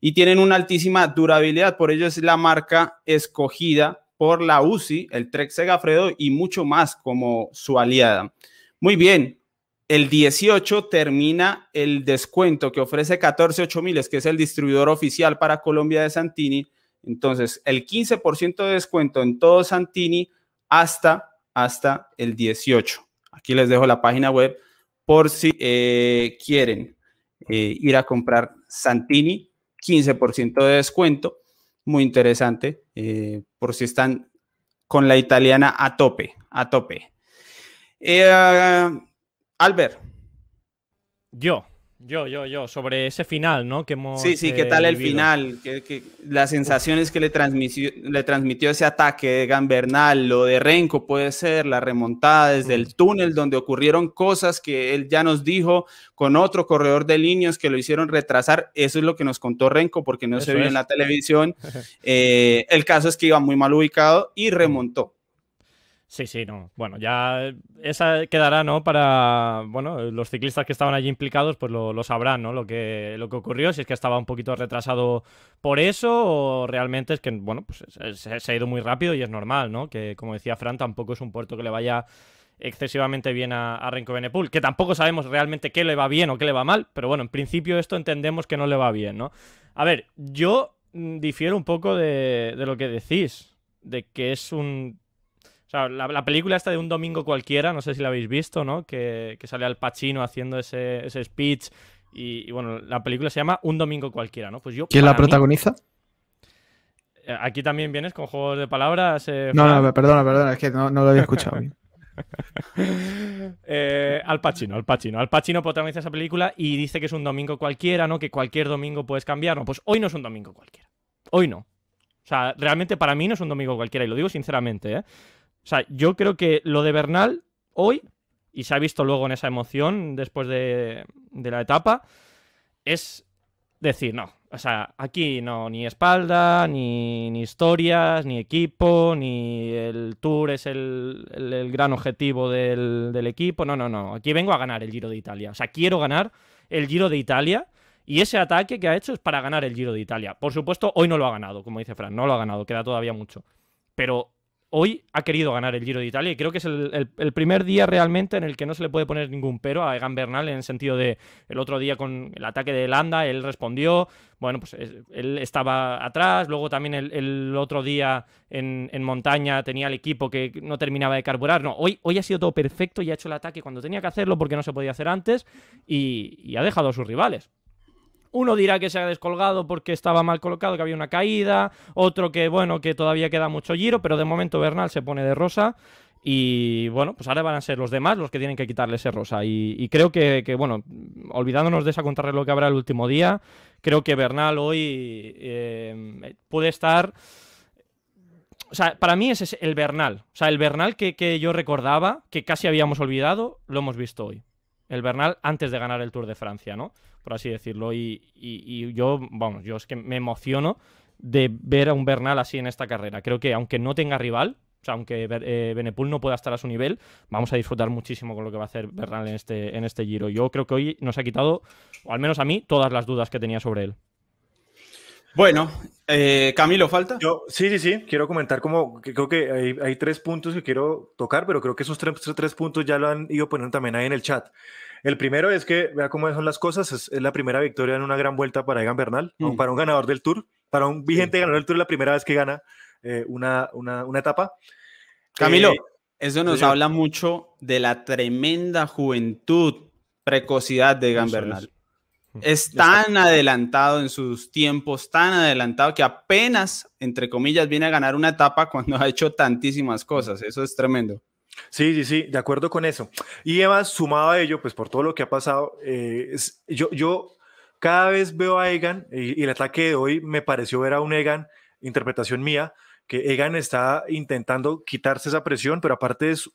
Y tienen una altísima durabilidad, por ello es la marca escogida por la UCI, el Trek Segafredo y mucho más como su aliada. Muy bien, el 18 termina el descuento que ofrece 14 miles, que es el distribuidor oficial para Colombia de Santini. Entonces, el 15% de descuento en todo Santini hasta, hasta el 18. Aquí les dejo la página web por si eh, quieren eh, ir a comprar Santini, 15% de descuento. Muy interesante, eh, por si están con la italiana a tope, a tope. Eh, Albert. Yo, yo, yo, yo, sobre ese final, ¿no? Que hemos, sí, sí, ¿qué tal el final? Las sensaciones que le transmitió, le transmitió ese ataque de Gambernal, lo de Renko puede ser, la remontada desde el túnel donde ocurrieron cosas que él ya nos dijo con otro corredor de líneas que lo hicieron retrasar. Eso es lo que nos contó Renko porque no se vio en la televisión. (laughs) Eh, el caso es que iba muy mal ubicado y remontó. Sí, sí, no. Bueno, ya esa quedará, ¿no? Para, bueno, los ciclistas que estaban allí implicados, pues lo, sabrán, ¿no? Lo que, lo que ocurrió, si es que estaba un poquito retrasado por eso o realmente es que, bueno, pues se, ha ido muy rápido y es normal, ¿no? Que, como decía Fran, tampoco es un puerto que le vaya excesivamente bien a, a Renko que tampoco sabemos realmente qué le va bien o qué le va mal, pero bueno, en principio esto entendemos que no le va bien, ¿no? A ver, yo mm, difiero un poco de, de lo que decís, de que es un o sea, la, película esta de un domingo cualquiera, no sé si la habéis visto, ¿no? Que, sale Al Pacino haciendo ese, speech. Y, bueno, la película se llama Un domingo cualquiera, ¿no? Pues yo. ¿Quién la protagoniza? Eh, aquí también vienes con juegos de palabras. Eh, no, no, perdona, perdona, es que no, lo había escuchado bien. (laughs) eh, Al Pacino, Al Pacino. Al Pacino protagoniza esa película y dice que es un domingo cualquiera, ¿no? Que cualquier domingo puedes cambiar. No, pues hoy no es un domingo cualquiera. Hoy no. O sea, realmente para mí no es un domingo cualquiera, y lo digo sinceramente, ¿eh? O sea, yo creo que lo de Bernal hoy, y se ha visto luego en esa emoción después de, la etapa, es decir, no, o sea, aquí no, ni espalda, ni, historias, ni equipo, ni el tour es el, gran objetivo del, del, equipo. No, no, no. Aquí vengo a ganar el Giro de Italia. O sea, quiero ganar el Giro de Italia. Y ese ataque que ha hecho es para ganar el Giro de Italia. Por supuesto, hoy no lo ha ganado, como dice Fran, no lo ha ganado, queda todavía mucho. Pero hoy ha querido ganar el Giro de Italia y creo que es el, primer día realmente en el que no se le puede poner ningún pero a Egan Bernal en el sentido de el otro día con el ataque de Landa, él respondió, bueno, pues él estaba atrás, luego también el, otro día en, montaña tenía el equipo que no terminaba de carburar, no, hoy, hoy ha sido todo perfecto y ha hecho el ataque cuando tenía que hacerlo porque no se podía hacer antes y ha dejado a sus rivales. Uno dirá que se ha descolgado porque estaba mal colocado, que había una caída. Otro que, bueno, que todavía queda mucho giro, pero de momento Bernal se pone de rosa. Y bueno, pues ahora van a ser los demás los que tienen que quitarle ese rosa. Y, creo que, bueno, olvidándonos de esa contrarreloj que habrá el último día, creo que Bernal hoy eh, puede estar. O sea, para mí ese es el Bernal. O sea, el Bernal que, que yo recordaba, que casi habíamos olvidado, lo hemos visto hoy. El Bernal antes de ganar el Tour de Francia, ¿no? Por así decirlo. Y, yo, vamos, yo es que me emociono de ver a un Bernal así en esta carrera. Creo que aunque no tenga rival, o sea, aunque eh, Benepul no pueda estar a su nivel, vamos a disfrutar muchísimo con lo que va a hacer Bernal en este, en este giro. Yo creo que hoy nos ha quitado, o al menos a mí, todas las dudas que tenía sobre él. Bueno, eh, Camilo, ¿falta? Yo, sí, sí, sí, quiero comentar como que creo que hay, tres puntos que quiero tocar, pero creo que esos tres, tres puntos ya lo han ido poniendo también ahí en el chat. El primero es que, vea cómo son las cosas, es, la primera victoria en una gran vuelta para Egan Bernal, mm. para un ganador del Tour, para un vigente ganador del Tour, es la primera vez que gana eh, una, una, etapa. Camilo, eh, eso nos habla mucho de la tremenda juventud, precocidad de Egan Bernal. Es. tan adelantado en sus tiempos, tan adelantado que apenas, entre comillas, viene a ganar una etapa cuando (laughs) ha hecho tantísimas cosas. Eso es tremendo. Sí, sí, sí, de acuerdo con eso. Y además, sumado a ello, pues por todo lo que ha pasado, eh, yo, yo cada vez veo a Egan y, el ataque de hoy me pareció ver a un Egan, interpretación mía, que Egan está intentando quitarse esa presión, pero aparte es,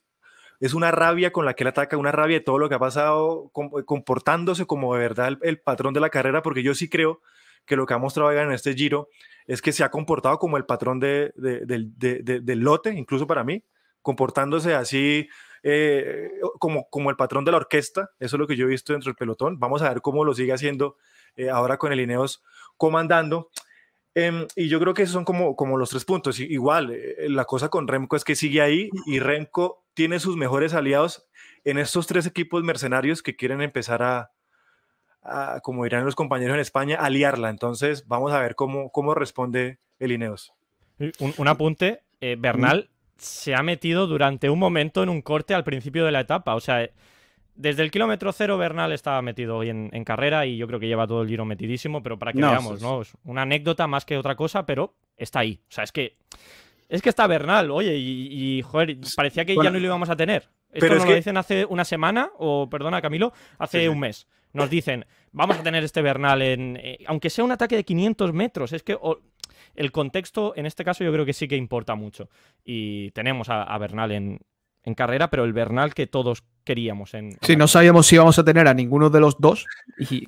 es una rabia con la que él ataca, una rabia de todo lo que ha pasado, comportándose como de verdad el, patrón de la carrera, porque yo sí creo que lo que ha mostrado Egan en este giro es que se ha comportado como el patrón de, del lote, incluso para mí comportándose así eh, como, como el patrón de la orquesta. Eso es lo que yo he visto dentro del pelotón. Vamos a ver cómo lo sigue haciendo eh, ahora con el Ineos comandando. Em, y yo creo que esos son como, como los tres puntos. Igual, eh, la cosa con Remco es que sigue ahí y Remco tiene sus mejores aliados en estos tres equipos mercenarios que quieren empezar a, como dirán los compañeros en España, a liarla. Entonces, vamos a ver cómo, cómo responde el Ineos. Un, apunte, Bernal se ha metido durante un momento en un corte al principio de la etapa. O sea, desde el kilómetro cero Bernal estaba metido hoy en, carrera y yo creo que lleva todo el giro metidísimo, pero para que veamos, ¿no? Es una anécdota más que otra cosa, pero está ahí. O sea, es que es que está Bernal, oye, y, joder, parecía que ya no lo íbamos a tener. Esto nos lo dicen hace una semana, o perdona, Camilo, hace un mes. Nos dicen, vamos a tener este Bernal en. Eh, aunque sea un ataque de 500 metros, es que el contexto en este caso yo creo que sí que importa mucho. Y tenemos a, Bernal en, carrera, pero el Bernal que todos queríamos en... Sí, no sabíamos si íbamos a tener a ninguno de los dos y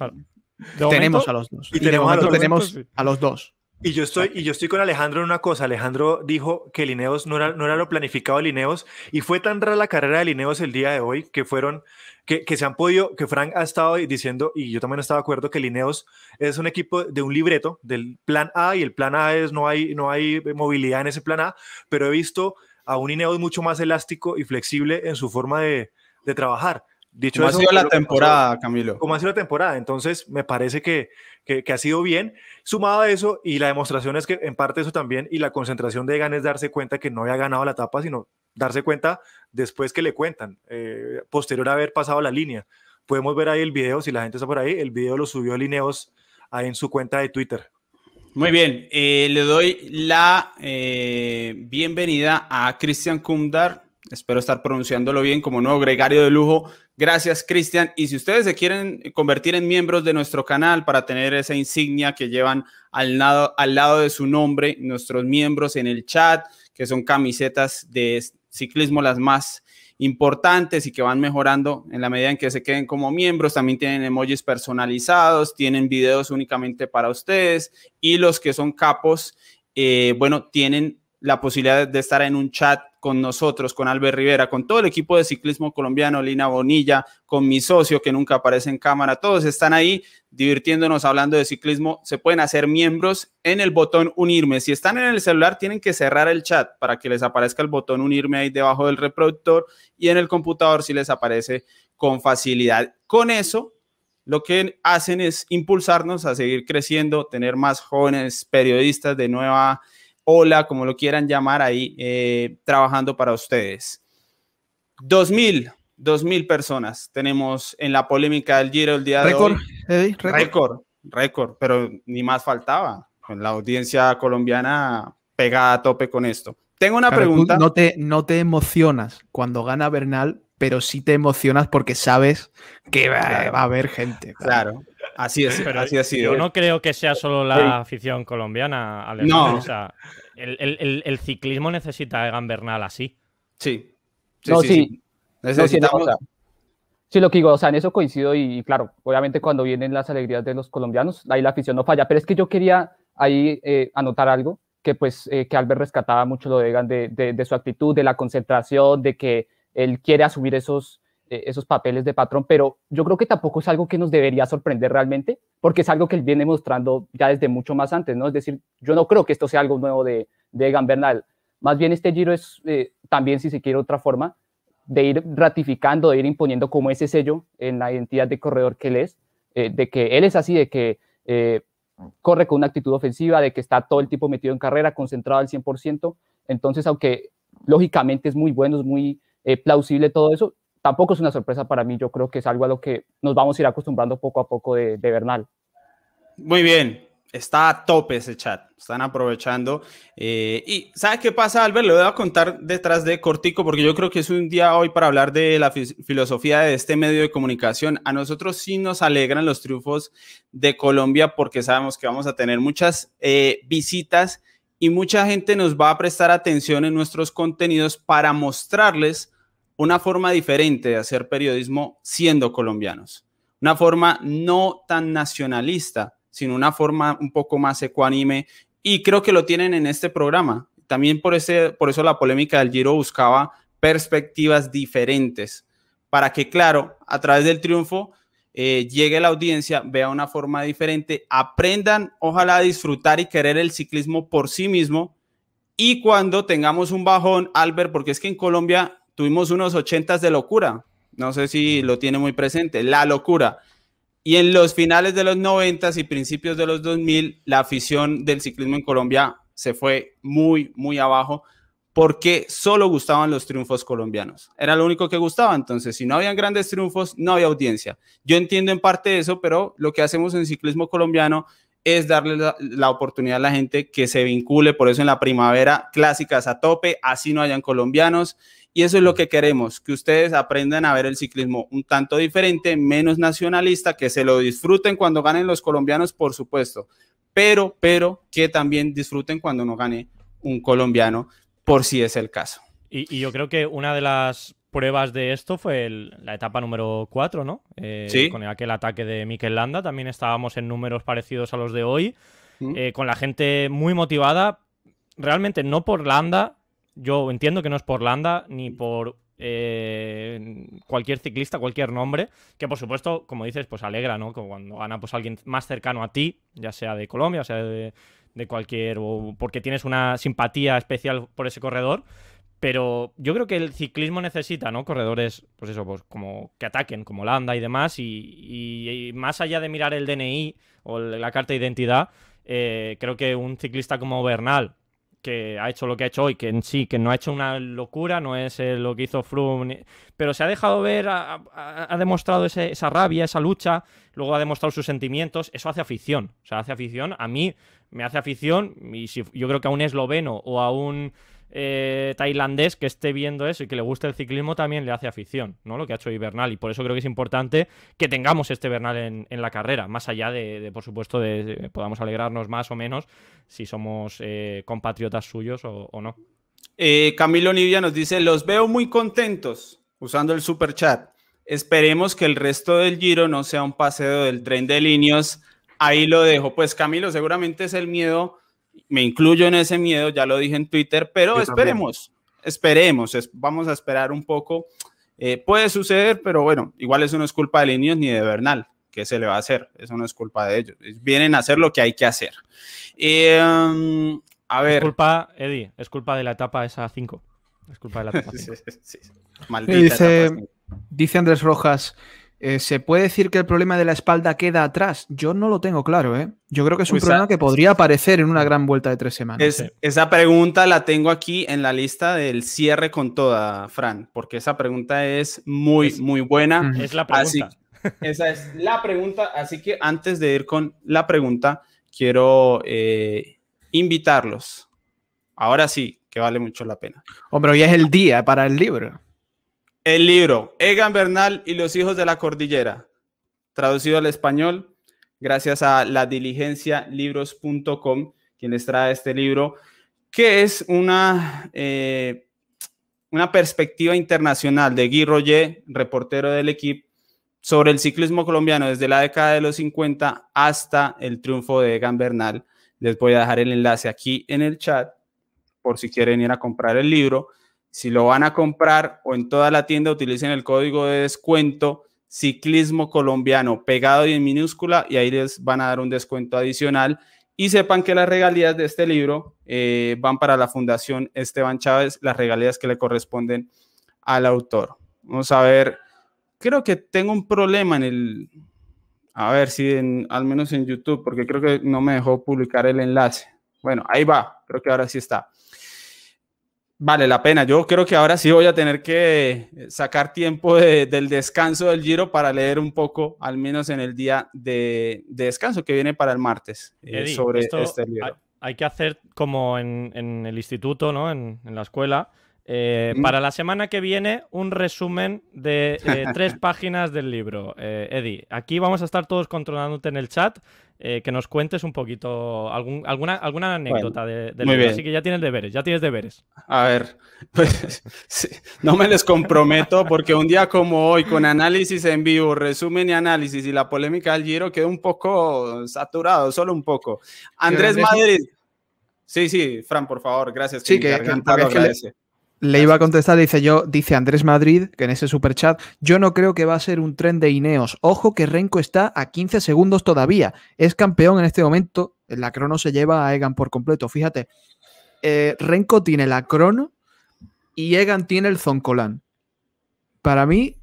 tenemos a los dos. Y, de, momento tenemos a los dos. Y yo estoy, y yo estoy con Alejandro en una cosa. Alejandro dijo que Lineos no era, no era lo planificado de Lineos y fue tan rara la carrera de Lineos el día de hoy que fueron, que, que se han podido, que Frank ha estado diciendo, y yo también estaba de acuerdo que Lineos es un equipo de un libreto del plan A y el plan A es no hay, no hay movilidad en ese plan A, pero he visto a un Lineos mucho más elástico y flexible en su forma de, de trabajar. Dicho ¿Cómo ha sido la temporada, Camilo? ¿Cómo ha sido la temporada? Entonces, me parece que, que, ha sido bien. Sumado a eso, y la demostración es que en parte eso también, y la concentración de Egan es darse cuenta que no había ganado la etapa, sino darse cuenta después que le cuentan, eh, posterior a haber pasado la línea. Podemos ver ahí el video, si la gente está por ahí, el video lo subió Lineos ahí en su cuenta de Twitter. Muy bien, eh, le doy la eh, bienvenida a Cristian Kumdar, espero estar pronunciándolo bien como nuevo gregario de lujo Gracias, Cristian. Y si ustedes se quieren convertir en miembros de nuestro canal para tener esa insignia que llevan al lado, al lado de su nombre, nuestros miembros en el chat, que son camisetas de ciclismo las más importantes y que van mejorando en la medida en que se queden como miembros. También tienen emojis personalizados, tienen videos únicamente para ustedes y los que son capos, eh, bueno, tienen la posibilidad de estar en un chat con nosotros, con Albert Rivera, con todo el equipo de ciclismo colombiano, Lina Bonilla, con mi socio que nunca aparece en cámara, todos están ahí divirtiéndonos hablando de ciclismo. Se pueden hacer miembros en el botón unirme. Si están en el celular, tienen que cerrar el chat para que les aparezca el botón unirme ahí debajo del reproductor y en el computador si les aparece con facilidad. Con eso, lo que hacen es impulsarnos a seguir creciendo, tener más jóvenes periodistas de nueva hola, como lo quieran llamar ahí, eh, trabajando para ustedes. 2000, 2000 personas tenemos en la polémica del Giro el día de hoy. récord. Récord, pero ni más faltaba. Con la audiencia colombiana pegada a tope con esto. Tengo una pregunta. No te, no te emocionas cuando gana Bernal, pero sí te emocionas porque sabes que va, a haber gente. Claro. Así es, Pero así ha sido. Yo no creo que sea solo la afición colombiana, No. O sea, el, ciclismo necesita a Egan Bernal así. Sí. sí no, sí. Necesitamos... sí, lo que digo, o sea, en eso coincido y, claro, obviamente cuando vienen las alegrías de los colombianos, ahí la afición no falla. Pero es que yo quería ahí eh, anotar algo que pues eh, que Albert rescataba mucho lo de Egan, de, de su actitud, de la concentración, de que él quiere asumir esos esos papeles de patrón, pero yo creo que tampoco es algo que nos debería sorprender realmente, porque es algo que él viene mostrando ya desde mucho más antes, ¿no? Es decir, yo no creo que esto sea algo nuevo de, de Egan Bernal. Más bien este giro es eh, también, si se quiere, otra forma de ir ratificando, de ir imponiendo como ese sello en la identidad de corredor que él es, eh, de que él es así, de que corre con una actitud ofensiva, de que está todo el tiempo metido en carrera, concentrado al 100%. Entonces, aunque lógicamente es muy bueno, es muy plausible todo eso, tampoco es una sorpresa para mí. Yo creo que es algo a lo que nos vamos a ir acostumbrando poco a poco de, Bernal. Muy bien. Está a tope ese chat, están aprovechando. Eh, y ¿sabes qué pasa, Albert? Le voy a contar detrás de cortico, porque yo creo que es un día hoy para hablar de la filosofía de este medio de comunicación. A nosotros sí nos alegran los triunfos de Colombia, porque sabemos que vamos a tener muchas eh, visitas y mucha gente nos va a prestar atención en nuestros contenidos para mostrarles una forma diferente de hacer periodismo siendo colombianos. Una forma no tan nacionalista, sino una forma un poco más ecuánime. Y creo que lo tienen en este programa. También por, ese, por eso la polémica del Giro buscaba perspectivas diferentes, para que, claro, a través del triunfo eh, llegue la audiencia, vea una forma diferente, aprendan, ojalá, disfrutar y querer el ciclismo por sí mismo. Y cuando tengamos un bajón, Albert, porque es que en Colombia tuvimos unos ochentas de locura. No sé si lo tiene muy presente, la locura. Y en los finales de los noventas y principios de los 2000, la afición del ciclismo en Colombia se fue muy, muy abajo porque solo gustaban los triunfos colombianos. Era lo único que gustaba. Entonces, si no habían grandes triunfos, no había audiencia. Yo entiendo en parte eso, pero lo que hacemos en ciclismo colombiano es darle la, oportunidad a la gente que se vincule. Por eso en la primavera, clásicas a tope, así no hayan colombianos. Y eso es lo que queremos, que ustedes aprendan a ver el ciclismo un tanto diferente, menos nacionalista, que se lo disfruten cuando ganen los colombianos, por supuesto, pero, pero que también disfruten cuando no gane un colombiano, por si es el caso. Y, yo creo que una de las pruebas de esto fue la etapa número 4, ¿no? Eh, sí. Con aquel ataque de Mikel Landa, también estábamos en números parecidos a los de hoy. eh, con la gente muy motivada, realmente no por Landa, yo entiendo que no es por Landa ni por eh, cualquier ciclista, cualquier nombre, que por supuesto, como dices, pues alegra, ¿no? Como cuando gana pues alguien más cercano a ti, ya sea de Colombia, sea de, de cualquier, o porque tienes una simpatía especial por ese corredor, pero yo creo que el ciclismo necesita, ¿no? Corredores, pues eso, pues como que ataquen, como Landa y demás, y, más allá de mirar el DNI o la carta de identidad, eh, creo que un ciclista como Bernal, que ha hecho lo que ha hecho hoy, que en sí, que no ha hecho una locura, no es eh, lo que hizo Froome, pero se ha dejado ver, ha, demostrado esa rabia, esa lucha, luego ha demostrado sus sentimientos, eso hace afición, o sea, hace afición, a mí me hace afición, y si yo creo que a un esloveno o a un eh, tailandés que esté viendo eso y que le guste el ciclismo también le hace afición, ¿no? Lo que ha hecho Ibernal. Y por eso creo que es importante que tengamos este Bernal en, la carrera, más allá de, por supuesto, de, podamos alegrarnos más o menos si somos eh, compatriotas suyos o, no. Eh, Camilo Nivia nos dice: Los veo muy contentos usando el super chat. Esperemos que el resto del giro no sea un paseo del tren de líneas. Ahí lo dejo. Pues Camilo, seguramente es el miedo me incluyo en ese miedo, ya lo dije en Twitter, pero esperemos, esperemos, vamos a esperar un poco. Eh, puede suceder, pero bueno, igual eso no es culpa de Linios ni de Bernal. ¿Qué se le va a hacer? Eso no es culpa de ellos. Vienen a hacer lo que hay que hacer. Em, a ver. Es culpa, Eddie, es culpa de la etapa esa 5. Es culpa de la etapa (laughs) 5. Maldita dice, dice Andrés Rojas, eh, ¿Se puede decir que el problema de la espalda queda atrás? Yo no lo tengo claro, ¿eh? Yo creo que es un pues problema que podría aparecer en una gran vuelta de tres semanas. Esa pregunta la tengo aquí en la lista del cierre con toda, Fran, porque esa pregunta es muy, muy buena. Es la pregunta. esa es la pregunta, así que antes de ir con la pregunta, quiero eh, invitarlos. Ahora sí, que vale mucho la pena. Hombre, hoy es el día para el libro. El libro Egan Bernal y los hijos de la cordillera, traducido al español gracias a la diligencia libros.com, quien les trae este libro, que es una, eh, una perspectiva internacional de Guy Roger, reportero del equipo, sobre el ciclismo colombiano desde la década de los 50 hasta el triunfo de Egan Bernal. Les voy a dejar el enlace aquí en el chat por si quieren ir a comprar el libro. Si lo van a comprar o en toda la tienda, utilicen el código de descuento ciclismo colombiano pegado y en minúscula y ahí les van a dar un descuento adicional. Y sepan que las regalías de este libro eh, van para la Fundación Esteban Chávez, las regalías que le corresponden al autor. Vamos a ver, creo que tengo un problema en el, a ver si en, al menos en YouTube, porque creo que no me dejó publicar el enlace. Bueno, ahí va, creo que ahora sí está. Vale la pena. Yo creo que ahora sí voy a tener que sacar tiempo del descanso del Giro para leer un poco, al menos en el día de, descanso que viene para el martes, eh, sobre este libro. Hay, que hacer como en, el instituto, ¿no? en la escuela, eh, para la semana que viene, un resumen de eh, tres (laughs) páginas del libro. Eh, Eddie, aquí vamos a estar todos controlándote en el chat, que nos cuentes un poquito alguna, alguna anécdota del de libro. Así que ya tienes deberes, ya tienes deberes. A ver, (laughs) pues no me les comprometo porque un día como hoy, con análisis en vivo, resumen y análisis y la polémica del Giro, quedó un poco saturado, solo un poco. Andrés Madrid. Sí, sí, Fran, por favor, gracias. Sí, que, que, le iba a contestar, dice yo, dice Andrés Madrid, que en ese super chat, yo no creo que va a ser un tren de Ineos. Ojo que Renko está a 15 segundos todavía. Es campeón en este momento. La crono se lleva a Egan por completo. Fíjate, eh, Renko tiene la crono y Egan tiene el Zoncolan. Para mí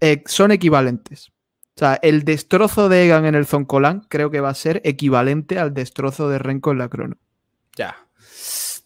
eh, son equivalentes. O sea, el destrozo de Egan en el Zoncolan creo que va a ser equivalente al destrozo de Renko en la crono. Ya,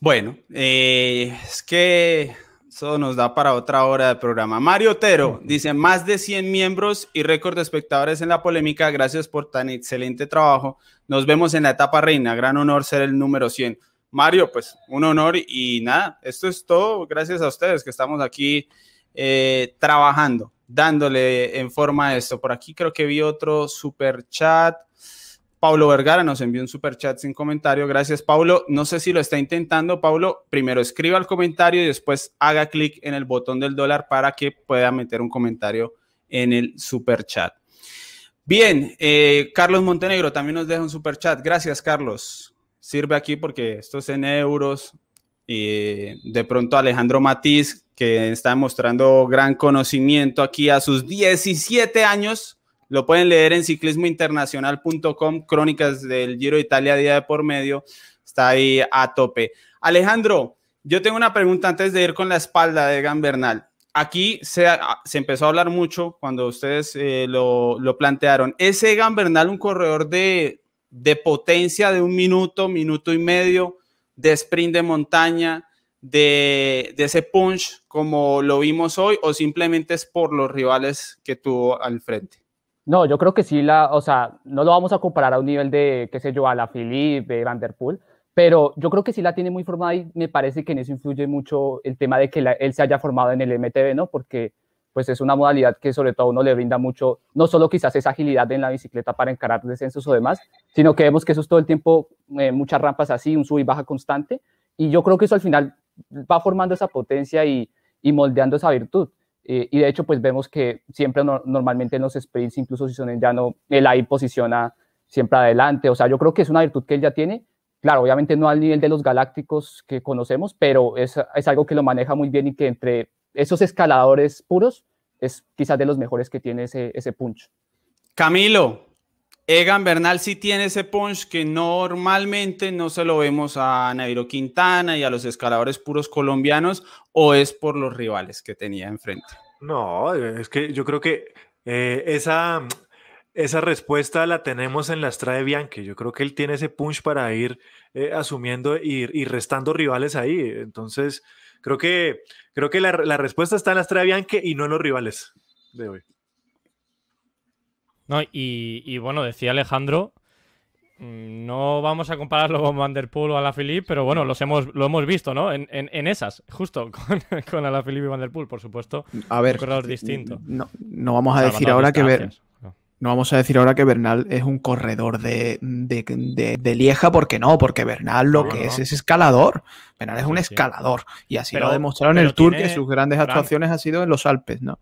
bueno, eh, es que eso nos da para otra hora de programa. Mario Otero dice, más de 100 miembros y récord de espectadores en la polémica. Gracias por tan excelente trabajo. Nos vemos en la etapa reina. Gran honor ser el número 100. Mario, pues un honor y nada, esto es todo. Gracias a ustedes que estamos aquí eh, trabajando, dándole en forma a esto. Por aquí creo que vi otro super chat. Paulo Vergara nos envió un super chat sin comentario. Gracias, Paulo. No sé si lo está intentando. Paulo, primero escriba el comentario y después haga clic en el botón del dólar para que pueda meter un comentario en el super chat. Bien, eh, Carlos Montenegro también nos deja un super chat. Gracias, Carlos. Sirve aquí porque esto es en euros. Y de pronto Alejandro Matiz, que está demostrando gran conocimiento aquí a sus 17 años, lo pueden leer en ciclismointernacional.com, crónicas del Giro de Italia día de por medio. Está ahí a tope. Alejandro, yo tengo una pregunta antes de ir con la espalda de Egan Bernal aquí se, empezó a hablar mucho cuando ustedes eh, lo, lo, plantearon. ¿Es Egan Bernal un corredor de, de, potencia de un minuto, minuto y medio, de sprint de montaña, de, de, ese punch como lo vimos hoy, o simplemente es por los rivales que tuvo al frente? No, yo creo que sí, la, o sea, no lo vamos a comparar a un nivel de, qué sé yo, a la Philippe, Van Der Poel, pero yo creo que sí la tiene muy formada y me parece que en eso influye mucho el tema de que él se haya formado en el MTB, ¿no? Porque pues es una modalidad que sobre todo uno le brinda mucho, no solo quizás esa agilidad en la bicicleta para encarar descensos o demás, sino que vemos que eso es todo el tiempo, eh, muchas rampas así, un sub y baja constante, y yo creo que eso al final va formando esa potencia y, y moldeando esa virtud. Eh, y de hecho, pues vemos que siempre no, normalmente en los sprints, incluso si son en llano, él ahí posiciona siempre adelante, o sea, yo creo que es una virtud que él ya tiene Claro, obviamente no al nivel de los galácticos que conocemos, pero es, es, algo que lo maneja muy bien y que entre esos escaladores puros es quizás de los mejores que tiene ese, ese punch. Camilo, Egan Bernal sí tiene ese punch que normalmente no se lo vemos a Nairo Quintana y a los escaladores puros colombianos, o es por los rivales que tenía enfrente. No, es que yo creo que eh, esa, esa respuesta la tenemos en la Strade Bianchi. Yo creo que él tiene ese punch para ir eh, asumiendo y, y, restando rivales ahí. Entonces, creo que, creo que la, la, respuesta está en la Strade Bianchi y no en los rivales de hoy. No, y, y bueno, decía Alejandro, mm, no vamos a compararlo con Van Der Poel o Alaphilippe, pero bueno, los hemos, lo hemos visto, ¿no? En, en, en esas, justo, (laughs) con, con Alaphilippe y Van Der Poel, por supuesto. A ver, un corredor distinto. No, no vamos a decir ahora que ver, no vamos a decir ahora que Bernal es un corredor de, de, de, de Lieja, porque no, porque Bernal lo no, que no. es es escalador. Bernal es sí, un escalador. Y así pero, lo ha demostrado en el Tour que sus grandes actuaciones han sido en los Alpes, ¿no?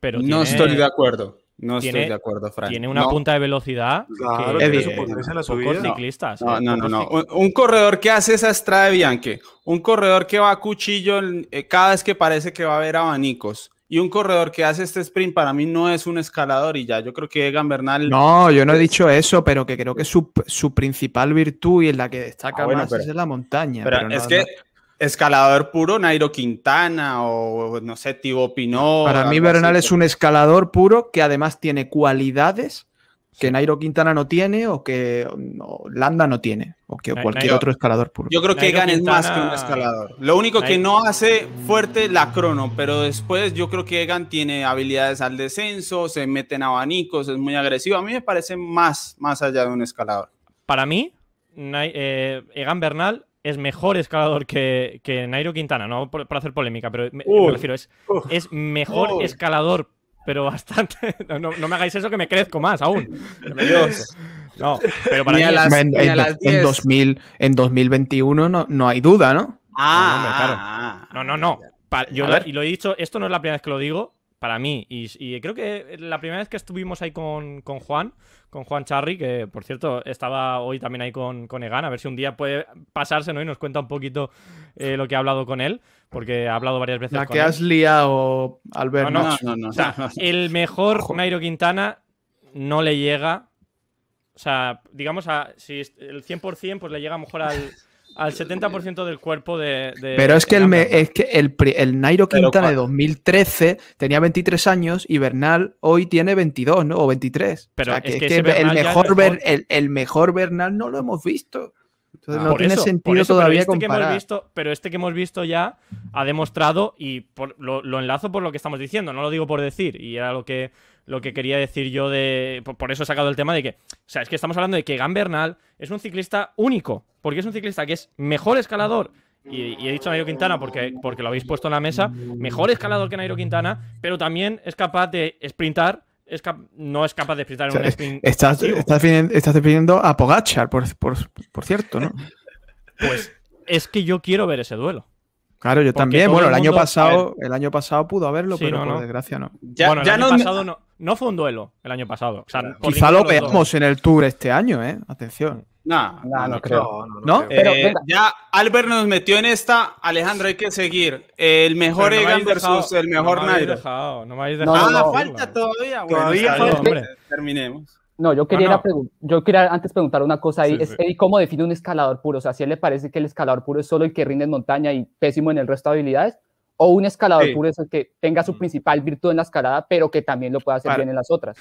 Pero tiene, no estoy de acuerdo. No tiene, estoy de acuerdo, Fran. Tiene una no. punta de velocidad claro, que tiene su potencia en la subida. ciclistas. No, no, no, no. Un, un, corredor que hace esa estrada de Bianche, un corredor que va a cuchillo eh, cada vez que parece que va a haber abanicos y un corredor que hace este sprint para mí no es un escalador y ya, yo creo que Egan Bernal... No, yo no he dicho eso, pero que creo que su, su principal virtud y en la que destaca ah, bueno, más pero, es en la montaña. Pero, pero es no, que no. Escalador puro, Nairo Quintana o no sé, Thibaut Pinot... Para mí Bernal así, es un escalador puro que además tiene cualidades que Nairo Quintana no tiene o que no, Landa no tiene o que Nairo, cualquier otro escalador puro. Yo creo que Egan es más que un escalador. Lo único Nairo. que no hace fuerte la crono, pero después yo creo que Egan tiene habilidades al descenso, se mete en abanicos, es muy agresivo. A mí me parece más, más allá de un escalador. Para mí, eh, Egan Bernal es mejor escalador que, que Nairo Quintana, no por, por hacer polémica, pero me, uh, me refiero, es, uh, es mejor uh. escalador pero bastante. (laughs) No, no, no, me hagáis eso que me crezco más aún. Dios. No, pero para mí. Las, en, en, en, 2000, en 2021 no, no hay duda, ¿no? Ah, no, claro. No, no, no. Para, yo lo, y lo he dicho, esto no es la primera vez que lo digo, para mí. Y, y creo que la primera vez que estuvimos ahí con, con, Juan, con Juan Charry, que por cierto estaba hoy también ahí con, con Egan, a ver si un día puede pasarse ¿no? y nos cuenta un poquito eh, lo que ha hablado con él, porque ha hablado varias veces la con que él. has liado, Albert. No, no, no. no, o sea, el mejor Nairo Quintana no le llega. O sea, digamos, a, si el 100% pues le llega a lo mejor al (laughs) al 70% del cuerpo de. de pero es que, el, me, es que el, el, Nairo Quintana de 2013 tenía 23 años y Bernal hoy tiene 22, ¿no? O 23. Pero o sea, que, es que, es que el, mejor, mejor. El, el, mejor Bernal no lo hemos visto. Entonces ah, no tiene eso, sentido eso, todavía pero este comparar. Que hemos visto, pero este que hemos visto ya ha demostrado, y por, lo, lo, enlazo por lo que estamos diciendo, no lo digo por decir, y era lo que, lo que quería decir yo de. Por, eso he sacado el tema de que. O sea, es que estamos hablando de que Gan Bernal es un ciclista único, porque es un ciclista que es mejor escalador. Y, y, he dicho Nairo Quintana porque, porque lo habéis puesto en la mesa, mejor escalador que Nairo Quintana, pero también es capaz de sprintar es no es capaz de sprintar en o sea, un sprint. Estás, estás, estás, definiendo a Pogachar, por, por, por cierto, ¿no? Pues es que yo quiero ver ese duelo. Claro, yo Porque también. Bueno, el el año mundo- pasado, el año pasado pudo haberlo, Sí, pero no, por no. desgracia no. Ya, bueno, el ya año no, pasado no, no fue un duelo el año pasado. O sea, Quizá lo veamos en el tour este año, ¿eh? Atención. no, No, no creo. No, no, no ¿No? creo. Pero, Eh, ya Albert nos metió en esta. Alejandro, hay que seguir. El mejor Pero no me Egan versus dejado- el mejor no me habéis Nairo. dejado, no me habéis No, dejado. Ah, no, no. falta todavía. Bueno, Todavía falta. Hombre. Terminemos. No, yo quería, No, ir a no. pregun- yo quería antes preguntar una cosa ahí. Sí, es sí. ¿cómo define un escalador puro? O sea, si a él le parece que el escalador puro es solo el que rinde en montaña y pésimo en el resto de habilidades, o un escalador Sí. puro es el que tenga su principal virtud en la escalada, pero que también lo pueda hacer Para- bien en las otras.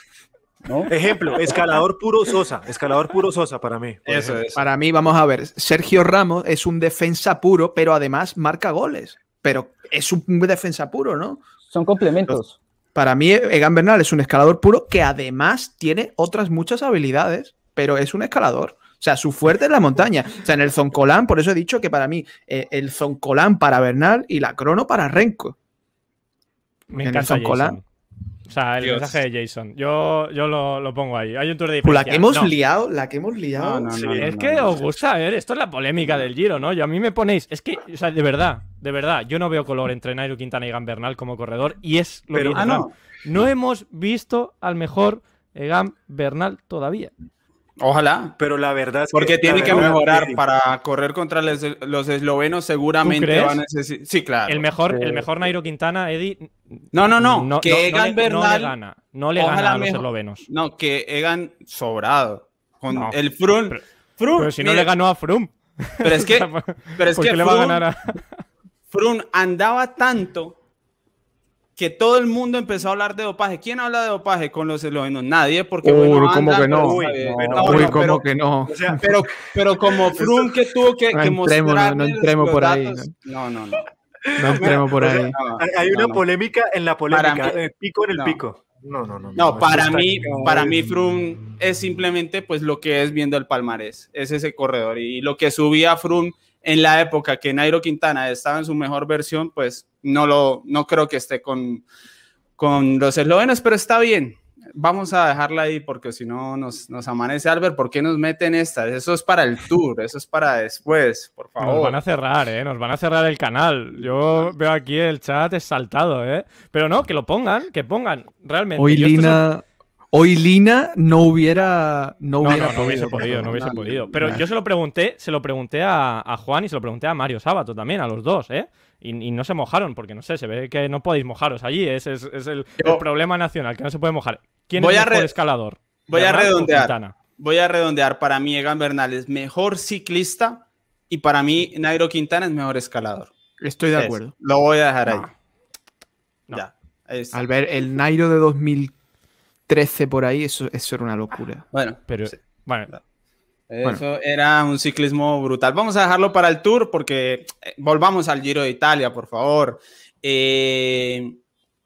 ¿no? Ejemplo, escalador puro Sosa. Escalador puro Sosa para mí. Eso es. Para mí, vamos a ver, Sergio Ramos es un defensa puro, pero además marca goles. Pero es un defensa puro, ¿no? Son complementos. Para mí, Egan Bernal es un escalador puro que además tiene otras muchas habilidades, pero es un escalador. O sea, su fuerte es la montaña. O sea, en el Zoncolán, por eso he dicho que para mí eh, el Zoncolán para Bernal y la Crono para Renko. Me en el encanta Zoncolan. Jason. O sea, el Dios. mensaje de Jason. Yo, yo lo, lo pongo ahí. Hay un tour de Pues la diferencia. que hemos No, liado, la que hemos liado. No, no, Sí, no, no, Es que no. os gusta, ver, esto es la polémica del Giro, ¿no? Yo a mí me ponéis, es que, o sea, de verdad, de verdad, yo no veo color entre Nairo Quintana y Egan Bernal como corredor y es lo Pero- que dice Ah, no. No hemos visto al mejor Egan Bernal todavía. Ojalá. Pero la verdad es Porque que. tiene que mejorar sí. para correr contra los, los eslovenos. Seguramente va a necesitar. Sí, claro. El mejor, Sí. el mejor Nairo Quintana, Eddie. No, no, no. que no Egan le, no le Bernal. gana. No le gana a los mejor- eslovenos. No, que Egan sobrado. Con No, el Frun. pero- Frun, Pero si no le ganó a Froome. Pero es que, (laughs) pero es ¿Por que qué le va a ganar a.? Frun andaba tanto que todo el mundo empezó a hablar de dopaje. ¿Quién habla de dopaje con los eslovenos? Nadie, porque Uy, bueno, ¿cómo andan, que no? pero Uy, No, Uy, no, ¿cómo pero, que no? O sea, pero, pero como (laughs) Frun que tuvo que, No que entremos, no, no entremos por ahí, datos- No, no, no. No entremos por ahí. no, hay, una no, no. polémica en la polémica. Mí- el pico en el no. pico. No, no, no. No, para mí, para mí Froome es simplemente pues lo que es viendo el palmarés, es ese corredor y lo que subía Froome en la época que Nairo Quintana estaba en su mejor versión, pues no lo no creo que esté con con los eslovenos, pero está bien. Vamos a dejarla ahí porque si no nos, nos amanece Albert, ¿por qué nos meten estas? Eso es para el tour, eso es para después, por Nos favor. van a cerrar, ¿eh? Nos van a cerrar el canal. Yo veo aquí el chat exaltado, ¿eh? Pero no, que lo pongan, que pongan, realmente. Hoy Lina, hoy Lina no hubiera, no No, hubiera no, no hubiese podido, no hubiese podido. Pero yo se lo pregunté, se lo pregunté a, a Juan y se lo pregunté a Mario Sábato también, a los dos, ¿eh? Y, y no se mojaron, porque no sé, se ve que no podéis mojaros allí. Ese es, es el, Yo- el problema nacional, que no se puede mojar. ¿Quién Voy es a el mejor escalador? voy a ¿Bernal o redondear. Voy a redondear, para mí Egan Bernal es mejor ciclista y para mí Nairo Quintana es mejor escalador. Estoy de Es, acuerdo. Lo voy a dejar ahí. Ya. está. Al ver el Nairo de 2013 por ahí, eso, eso era una locura. Bueno, Pero, sí, bueno, eso era un ciclismo brutal. Vamos a dejarlo para el Tour porque eh, volvamos al Giro de Italia, por favor. Eh,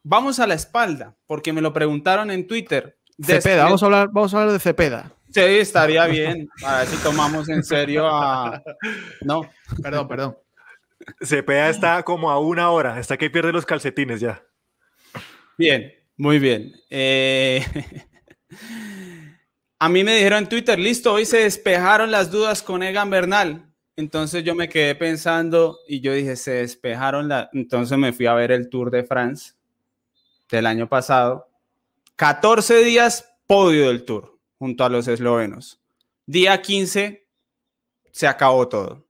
vamos a la espalda, porque me lo preguntaron en Twitter. Cepeda, vamos a hablar, vamos a hablar de Cepeda. Sí, estaría bien. A ver si tomamos en serio a. No, Perdón, perdón. Cepeda está como a una hora, hasta que pierde los calcetines ya. Bien, muy bien. Eh, (laughs) a mí me dijeron en Twitter, listo, hoy se despejaron las dudas con Egan Bernal. Entonces yo me quedé pensando y yo dije, se despejaron las... Entonces me fui a ver el Tour de France del año pasado. 14 días podio del Tour junto a los eslovenos. Día 15 se acabó todo.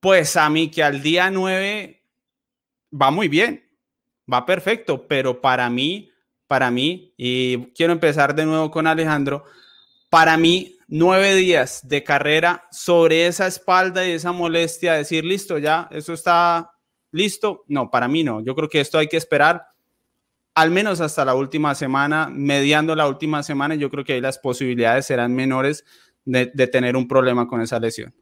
Pues a mí que al día 9 va muy bien va perfecto, pero para mí, para mí, y quiero empezar de nuevo con Alejandro, para mí, nueve días de carrera sobre esa espalda y esa molestia, decir, listo, ya, eso está listo. No, para mí no. Yo creo que esto hay que esperar al menos hasta la última semana, mediando la última semana, yo creo que ahí las posibilidades serán menores de, tener un problema con esa lesión.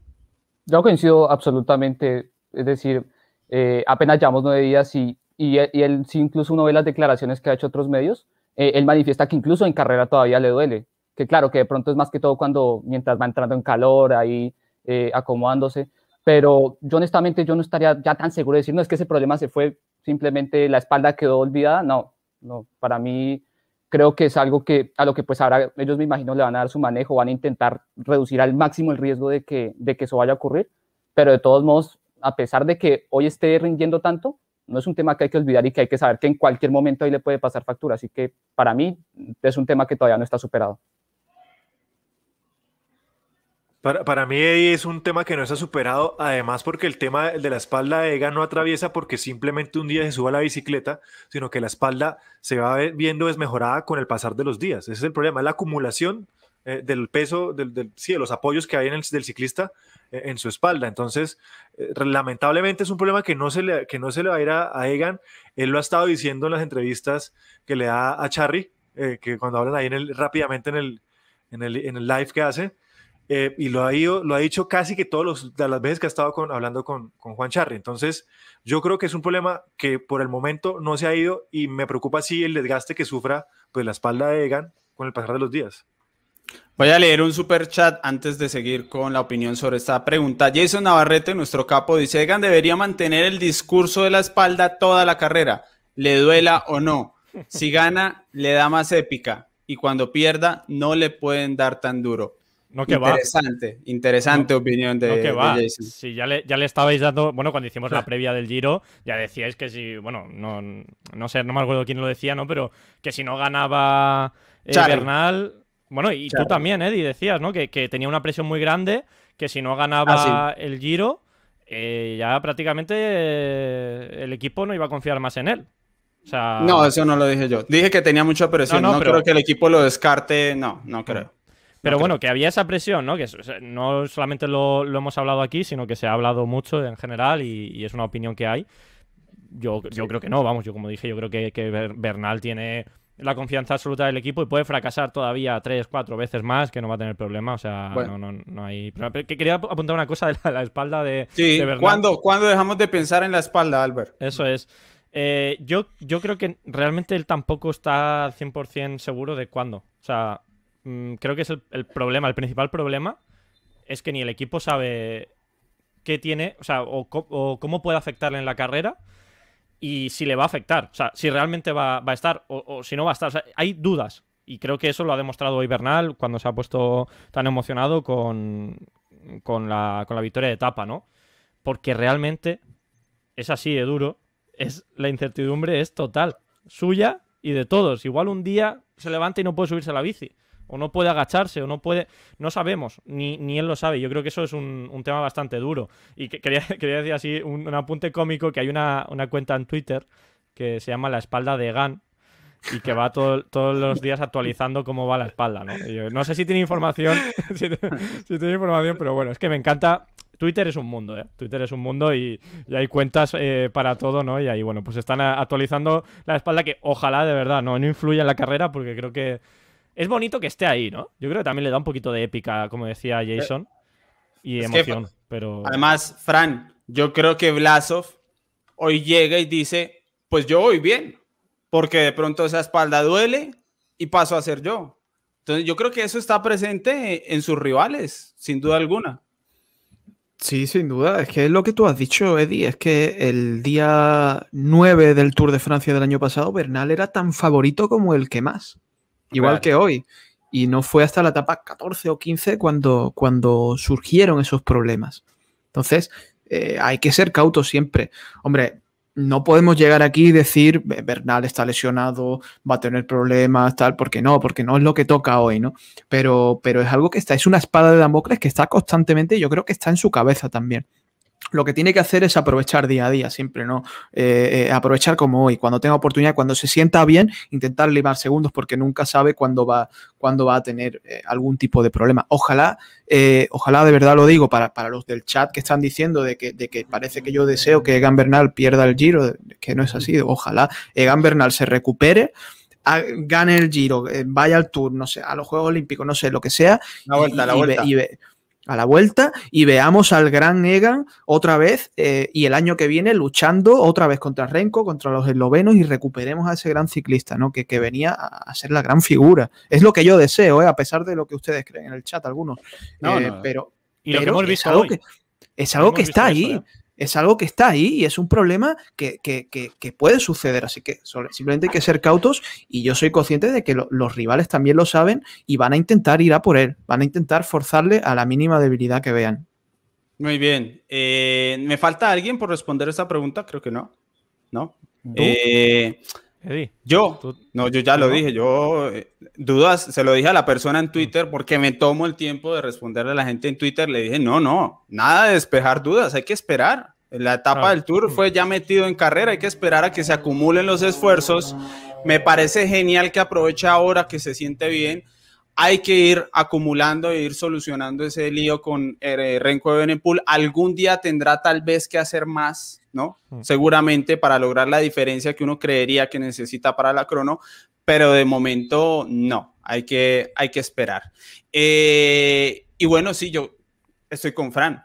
Yo coincido absolutamente, es decir, eh, apenas llevamos nueve días y, y, y él, si incluso uno ve las declaraciones que ha hecho otros medios, eh, él manifiesta que incluso en carrera todavía le duele, que claro, que de pronto es más que todo cuando mientras va entrando en calor, ahí eh, acomodándose, pero yo honestamente yo no estaría ya tan seguro de decir, no, es que ese problema se fue, simplemente la espalda quedó olvidada, no, no, para mí creo que es algo que a lo que pues ahora ellos me imagino le van a dar su manejo, van a intentar reducir al máximo el riesgo de que, de que eso vaya a ocurrir, pero de todos modos a pesar de que hoy esté rindiendo tanto, no es un tema que hay que olvidar y que hay que saber que en cualquier momento ahí le puede pasar factura. Así que para mí es un tema que todavía no está superado. Para, mí es un tema que no está superado, además porque el tema de la espalda de Egan no atraviesa porque simplemente un día se suba la bicicleta, sino que la espalda se va viendo desmejorada con el pasar de los días. Ese es el problema, la acumulación eh, del peso, del, sí, de los apoyos que hay en el del ciclista en su espalda. Entonces, eh, lamentablemente es un problema que no, se le, que no se le va a ir a, Egan. Él lo ha estado diciendo en las entrevistas que le da a Charry, que cuando hablan ahí en el, rápidamente en el, en el, en el live que hace, y lo ha, ido, lo ha dicho casi que todas las veces que ha estado con, hablando con, con, Juan Charri. Entonces, yo creo que es un problema que por el momento no se ha ido y me preocupa sí el desgaste que sufra pues, la espalda de Egan con el pasar de los días. Voy a leer un super chat antes de seguir con la opinión sobre esta pregunta. Jason Navarrete, nuestro capo, dice: Egan debería mantener el discurso de la espalda toda la carrera, le duela o no. Si gana, le da más épica y cuando pierda, no le pueden dar tan duro. No que interesante, va. interesante opinión de, que va. Jason. Sí, ya le, ya le estabais dando, bueno, cuando hicimos la (laughs) previa del Giro, ya decíais que si, bueno, no, no sé, no me acuerdo quién lo decía, ¿no? Pero que si no ganaba eh, Bernal, bueno, y tú también, Eddie, decías, ¿no? Que, tenía una presión muy grande, que si no ganaba ah, el Giro, eh, ya prácticamente eh, el equipo no iba a confiar más en él. No, eso no lo dije yo. Dije que tenía mucha presión. No, creo que el equipo lo descarte. No, no creo. Pero bueno, que había esa presión, ¿no? Que no solamente lo, hemos hablado aquí, sino que se ha hablado mucho en general y, es una opinión que hay. Yo, yo creo que no, vamos, yo como dije, yo creo que, que Bernal tiene la confianza absoluta del equipo y puede fracasar todavía tres, cuatro veces más, que no va a tener problema. O sea, no, no, no, hay. Que quería apuntar una cosa de la, espalda de. Sí, ¿cuándo, dejamos de pensar en la espalda, Albert? Eso es. Eh, yo, yo creo que realmente él tampoco está 100% seguro de cuándo. O sea, mm, creo que es el, problema, el principal problema es que ni el equipo sabe qué tiene, o sea, o cómo puede afectarle en la carrera y si le va a afectar. O sea, si realmente va, a estar o, si no va a estar. Hay dudas. Y creo que eso lo ha demostrado hoy Bernal cuando se ha puesto tan emocionado con, con, la, con la victoria de etapa, ¿no? Porque realmente es así de duro. Es, la incertidumbre es total. Suya y de todos. Igual un día se levanta y no puede subirse a la bici o no puede agacharse, o no puede. No sabemos, ni, ni él lo sabe. Yo creo que eso es un, tema bastante duro. Y que, quería, (laughs) quería, decir así, un, apunte cómico: que hay una, cuenta en Twitter que se llama La espalda de Gan. Y que va todos los días actualizando cómo va la espalda, ¿no? no sé si tiene información, (laughs) si, tiene información, pero bueno, es que me encanta Twitter es un mundo, ¿eh? Twitter es un mundo y, hay cuentas eh, para todo, ¿no? Y ahí, bueno, pues están actualizando la espalda que ojalá de verdad no, no influya en la carrera porque creo que es bonito que esté ahí, ¿no? Yo creo que también le da un poquito de épica, como decía Jason, y emoción. pero... Además, Fran, yo creo que Blasov hoy llega y dice, pues yo voy bien, porque de pronto esa espalda duele y paso a ser yo. Entonces yo creo que eso está presente en sus rivales, sin duda alguna. Sí, sin duda. Es que es lo que tú has dicho, Eddie. Es que el día 9 del Tour de Francia del año pasado, Bernal era tan favorito como el que más igual que hoy. Y no fue hasta la etapa 14 o 15 cuando, cuando surgieron esos problemas. Entonces, eh, hay que ser cautos siempre. Hombre, no podemos llegar aquí y decir, Bernal está lesionado, va a tener problemas, tal, porque no, porque no es lo que toca hoy, ¿no? Pero, pero es algo que está, es una espada de Damocles que está constantemente, yo creo que está en su cabeza también lo que tiene que hacer es aprovechar día a día, siempre, ¿no? Eh, eh, aprovechar como hoy, cuando tenga oportunidad, cuando se sienta bien, intentar limar segundos porque nunca sabe cuándo va, cuándo va a tener eh, algún tipo de problema. Ojalá, ojalá de verdad lo digo para, los del chat que están diciendo de que, de que, parece que yo deseo que Egan Bernal pierda el giro, que no es así. Ojalá Egan Bernal se recupere gane el giro, vaya al tour, no sé, a los Juegos Olímpicos, no sé, lo que sea. La vuelta, la vuelta a la vuelta y veamos al gran Egan otra vez eh, y el año que viene luchando otra vez contra Renko, contra los eslovenos y recuperemos a ese gran ciclista, ¿no? Que, que venía a, ser la gran figura. Es lo que yo deseo, ¿eh? a pesar de lo que ustedes creen en el chat algunos. No, eh, Pero, y lo que hemos visto es algo que, es algo que está ahí es algo que está ahí y es un problema que, puede suceder. Así que simplemente hay que ser cautos y yo soy consciente de que los rivales también lo saben y van a intentar ir a por él, van a intentar forzarle a la mínima debilidad que vean. Muy bien. Eh, ¿Me falta alguien por responder esta pregunta? Creo que no. ¿No? Eh, yo, no, yo ya lo dije, yo eh, dudas, se lo dije a la persona en Twitter porque me tomo el tiempo de responderle a la gente en Twitter, le dije, no, no, nada de despejar dudas, hay que esperar. La etapa del tour fue ya metido en carrera, hay que esperar a que se acumulen los esfuerzos. Me parece genial que aproveche ahora que se siente bien. Hay que ir acumulando e ir solucionando ese lío con eh, Renko de Benepul. Algún día tendrá tal vez que hacer más, ¿no? Mm. Seguramente para lograr la diferencia que uno creería que necesita para la crono, pero de momento no, hay que, hay que esperar. Eh, y bueno, sí, yo estoy con Fran.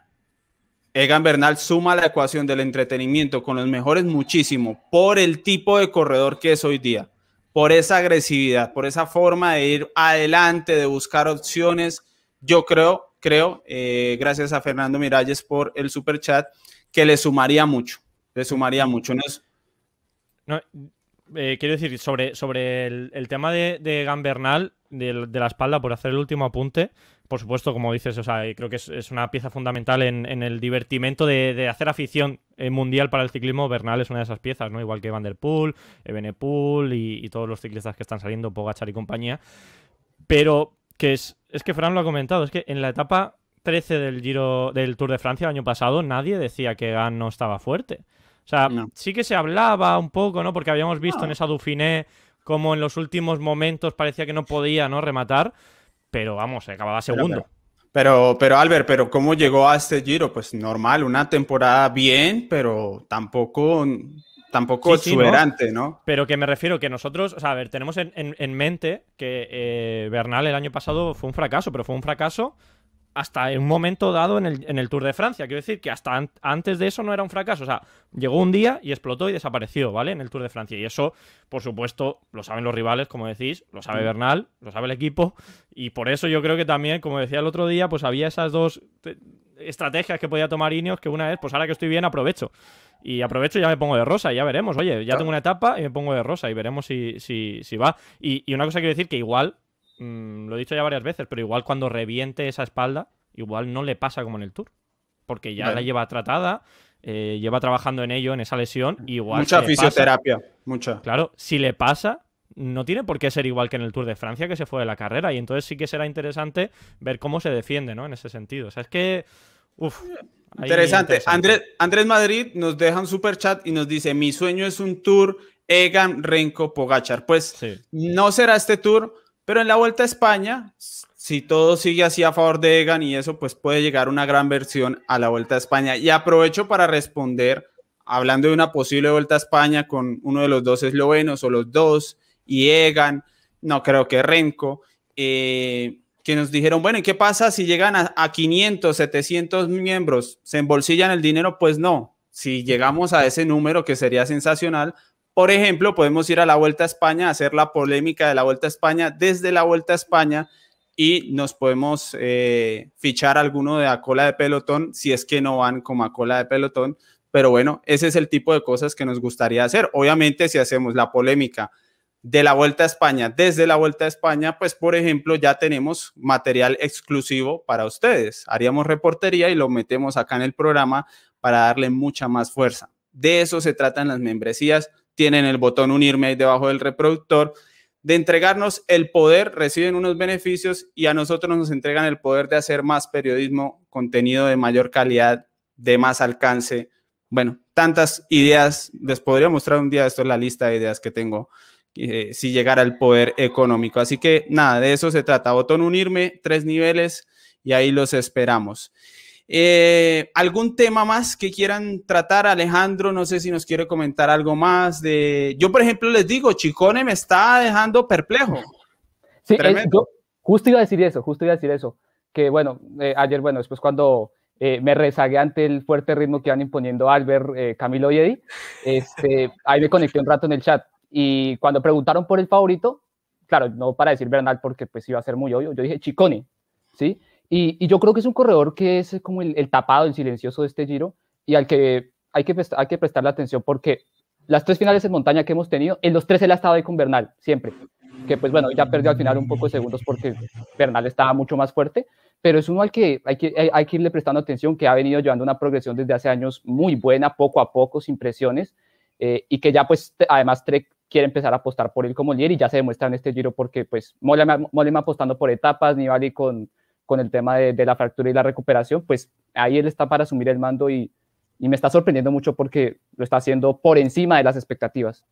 Egan Bernal suma la ecuación del entretenimiento con los mejores muchísimo por el tipo de corredor que es hoy día, por esa agresividad, por esa forma de ir adelante, de buscar opciones. Yo creo, creo, eh, gracias a Fernando Miralles por el super chat, que le sumaría mucho, le sumaría mucho. ¿no? Eh, quiero decir, sobre, sobre el, tema de, de Egan Bernal, de, de la espalda, por hacer el último apunte, por supuesto, como dices, o sea, creo que es, una pieza fundamental en, el divertimento de, hacer afición eh, mundial para el ciclismo. Bernal es una de esas piezas, ¿no? Igual que Van der Poel, Ebenepoel y, y todos los ciclistas que están saliendo, Pogachar y compañía. Pero que es, es que Fran lo ha comentado, es que en la etapa 13 del Giro del Tour de Francia el año pasado nadie decía que Gan no estaba fuerte. O sea, sí que se hablaba un poco, ¿no? Porque habíamos visto en esa Dauphiné como en los últimos momentos parecía que no podía, ¿no? Rematar pero vamos, acababa segundo. Pero, pero, Albert, pero ¿cómo llegó a este Giro? Pues normal, una temporada bien, pero tampoco, tampoco exuberante, ¿no? Pero que me refiero que nosotros, o sea, a ver, tenemos en, mente que eh, Bernal el año pasado fue un fracaso, pero fue un fracaso hasta en un momento dado en el, en el, Tour de Francia. Quiero decir que hasta antes de eso no era un fracaso. O sea, llegó un día y explotó y desapareció, ¿vale? En el Tour de Francia. Y eso, por supuesto, lo saben los rivales, como decís, lo sabe mm. Bernal, lo sabe el equipo. Y por eso yo creo que también, como decía el otro día, pues había esas dos eh, estrategias que podía tomar Ineos, que una es, pues ahora que estoy bien, aprovecho. Y aprovecho y ya me pongo de rosa, y ya veremos. Oye, ya tengo una etapa y me pongo de rosa y veremos si, si, si va. Y, y una cosa quiero decir que igual Mm, lo he dicho ya varias veces, pero igual cuando reviente esa espalda, igual no le pasa como en el Tour. Porque ya la lleva tratada, eh, lleva trabajando en ello, en esa lesión. Igual mucha fisioterapia, mucha. Claro, si le pasa, no tiene por qué ser igual que en el Tour de Francia, que se fue de la carrera. Y entonces sí que será interesante ver cómo se defiende, ¿no? En ese sentido. O sea, es que. Uf, interesante. Andrés, Andrés Madrid nos deja un super chat y nos dice: Mi sueño es un tour Egan Renko Pogachar. Pues no será este tour, pero en la Vuelta a España, si todo sigue así a favor de Egan y eso, pues puede llegar una gran versión a la Vuelta a España. Y aprovecho para responder, hablando de una posible Vuelta a España con uno de los dos eslovenos o los dos, y Egan, no creo que Renko, eh, que nos dijeron, bueno, ¿y qué pasa si llegan a, a 500, 700 miembros? ¿Se embolsillan el dinero? Pues no. Si llegamos a ese número, que sería sensacional, por ejemplo, podemos ir a la Vuelta a España, hacer la polémica de la Vuelta a España desde la Vuelta a España y nos podemos eh, fichar alguno de a cola de pelotón si es que no van como a cola de pelotón. Pero bueno, ese es el tipo de cosas que nos gustaría hacer. Obviamente, si hacemos la polémica de la Vuelta a España desde la Vuelta a España, pues por ejemplo ya tenemos material exclusivo para ustedes. Haríamos reportería y lo metemos acá en el programa para darle mucha más fuerza. De eso se tratan las membresías tienen el botón unirme ahí debajo del reproductor, de entregarnos el poder, reciben unos beneficios y a nosotros nos entregan el poder de hacer más periodismo, contenido de mayor calidad, de más alcance. Bueno, tantas ideas, les podría mostrar un día, esto es la lista de ideas que tengo, eh, si llegara el poder económico. Así que nada, de eso se trata. Botón unirme, tres niveles y ahí los esperamos. Eh, ¿Algún tema más que quieran tratar, Alejandro? No sé si nos quiere comentar algo más de... Yo, por ejemplo, les digo, Chicone me está dejando perplejo. Sí, eh, justo iba a decir eso, justo iba a decir eso. Que bueno, eh, ayer, bueno, después cuando me rezagué ante el fuerte ritmo que iban imponiendo Albert, Camilo y Eddie, este, (laughs) ahí me conecté un rato en el chat. Y cuando preguntaron por el favorito, claro, no para decir Bernal porque pues iba a ser muy obvio, yo dije Chicone, ¿sí? Y, yo creo que es un corredor que es como el, tapado, el silencioso de este giro y al que hay que, hay que prestarle atención porque las tres finales en montaña que hemos tenido, en los tres él ha estado ahí con Bernal, siempre. que pues bueno, ya perdió al final un poco de segundos porque Bernal estaba mucho más fuerte, pero es uno al que hay que, hay que irle prestando atención, que ha venido llevando una progresión desde hace años muy buena, poco a poco, sin presiones, eh, y que ya pues además Trek quiere empezar a apostar por él como líder y ya se demuestra en este giro porque pues Molema apostando por etapas, Nibali con, con el tema de, la fractura y la recuperación, pues ahí él está para asumir el mando y me está sorprendiendo mucho porque lo está haciendo por encima de las expectativas.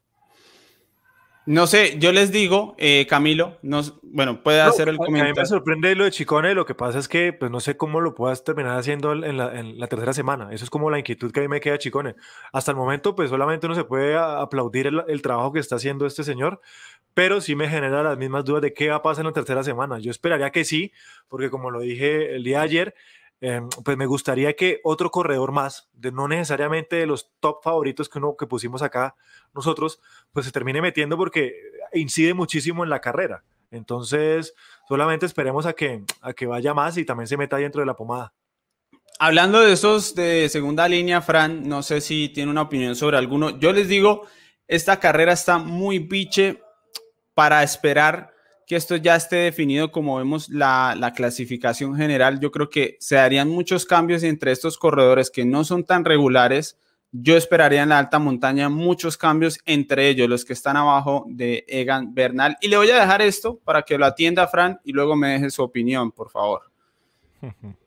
No sé, yo les digo, eh, Camilo, no, bueno, puede hacer el comentario. A mí me sorprende lo de Chicone, lo que pasa es que pues no sé cómo lo puedas terminar haciendo en la, en la, tercera semana. Eso es como la inquietud que a mí me queda Chicone. Hasta el momento, pues solamente uno se puede aplaudir el, el, trabajo que está haciendo este señor, pero sí me genera las mismas dudas de qué va a pasar en la tercera semana. Yo esperaría que sí, porque como lo dije el día de ayer, eh, pues me gustaría que otro corredor más, de no necesariamente de los top favoritos que, uno, que pusimos acá nosotros, pues se termine metiendo porque incide muchísimo en la carrera. Entonces, solamente esperemos a que, a que vaya más y también se meta dentro de la pomada. Hablando de esos de segunda línea, Fran, no sé si tiene una opinión sobre alguno. Yo les digo, esta carrera está muy biche para esperar que esto ya esté definido como vemos la, la, clasificación general, yo creo que se darían muchos cambios entre estos corredores que no son tan regulares. Yo esperaría en la alta montaña muchos cambios entre ellos, los que están abajo de Egan Bernal. Y le voy a dejar esto para que lo atienda Fran y luego me deje su opinión, por favor. (laughs)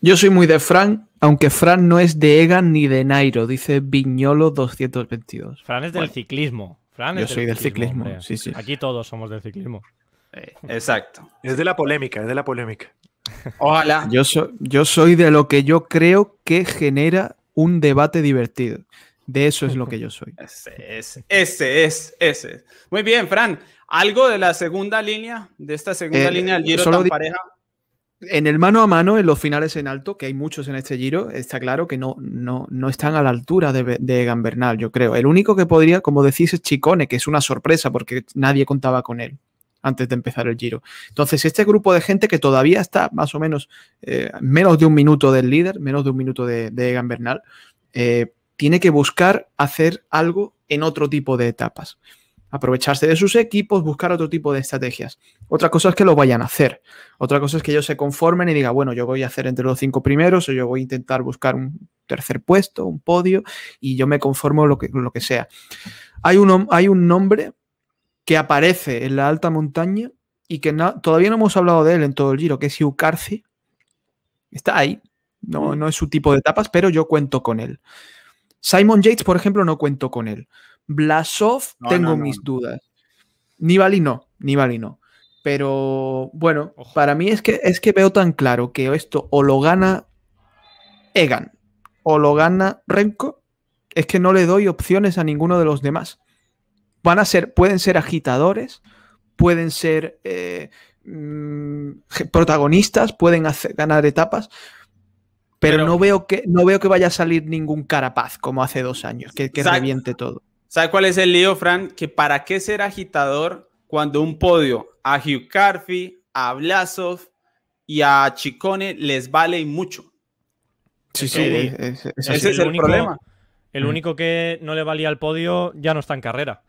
Yo soy muy de Fran, aunque Fran no es de Egan ni de Nairo, dice Viñolo 222. Fran es del bueno. ciclismo. Fran Yo soy del ciclismo, sí, sí. Aquí todos somos del ciclismo. Eh, exacto. Es de la polémica, es de la polémica. (laughs) Ojalá. Yo, so, yo soy de lo que yo creo que genera un debate divertido. De eso es lo que yo soy. (laughs) Ese es, ese es, ese es. Muy bien, Fran. ¿Algo de la segunda línea, de esta segunda Eh, línea del Giro solo tan pareja? En el mano a mano, en los finales en alto, que hay muchos en este giro, está claro que no, no, no están a la altura de, de Egan Bernal, yo creo. El único que podría, como decís, es Chicone, que es una sorpresa porque nadie contaba con él antes de empezar el giro. Entonces, este grupo de gente que todavía está más o menos eh, menos de un minuto del líder, menos de un minuto de, de Egan Bernal, eh, tiene que buscar hacer algo en otro tipo de etapas. Aprovecharse de sus equipos, buscar otro tipo de estrategias. Otra cosa es que lo vayan a hacer. Otra cosa es que ellos se conformen y digan, bueno, yo voy a hacer entre los cinco primeros o yo voy a intentar buscar un tercer puesto, un podio y yo me conformo lo que, lo que sea. Hay un, hay un nombre que aparece en la alta montaña y que no, todavía no hemos hablado de él en todo el giro, que es Hugh Carthy. Está ahí. No, no es su tipo de etapas, pero yo cuento con él. Simon Yates, por ejemplo, no cuento con él. Blasov, No, tengo no, no, mis dudas. Nibali no, Nibali no. Pero bueno, Ojo. para mí es que, es que veo tan claro que esto o lo gana Egan o lo gana Renko, es que no le doy opciones a ninguno de los demás. Van a ser, pueden ser agitadores, pueden ser eh, mm, protagonistas, pueden hacer- ganar etapas, pero, Pero- no, veo que, no veo que vaya a salir ningún carapaz como hace dos años, que, que reviente todo. ¿Sabe cuál es el lío, Fran? Que para qué ser agitador cuando un podio a Hugh Carthy, a Blasov y a Chicone les vale y mucho. Sí, Sí, sí, es- es- es Ese es el el único- problema. El Mm. único que no le valía el podio ya no está en carrera.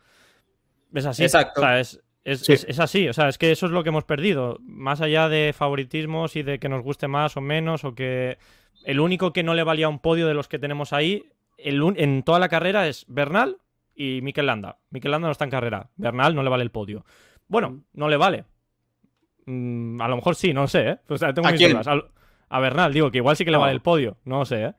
Es así. Exacto. O sea, es, es- Sí. es- es así. O sea, es que eso es lo que hemos perdido. Más allá de favoritismos y de que nos guste más o menos, o que el único que no le valía un podio de los que tenemos ahí el en toda la carrera es Bernal y Mikel Landa. Mikel Landa no está en carrera. Bernal no le vale el podio. Bueno, no le vale. Mm, a lo mejor sí, no lo sé, ¿eh? O sea, tengo ¿A mis quién? dudas. A Bernal, digo que igual sí que le No. vale el podio. No lo sé, ¿eh?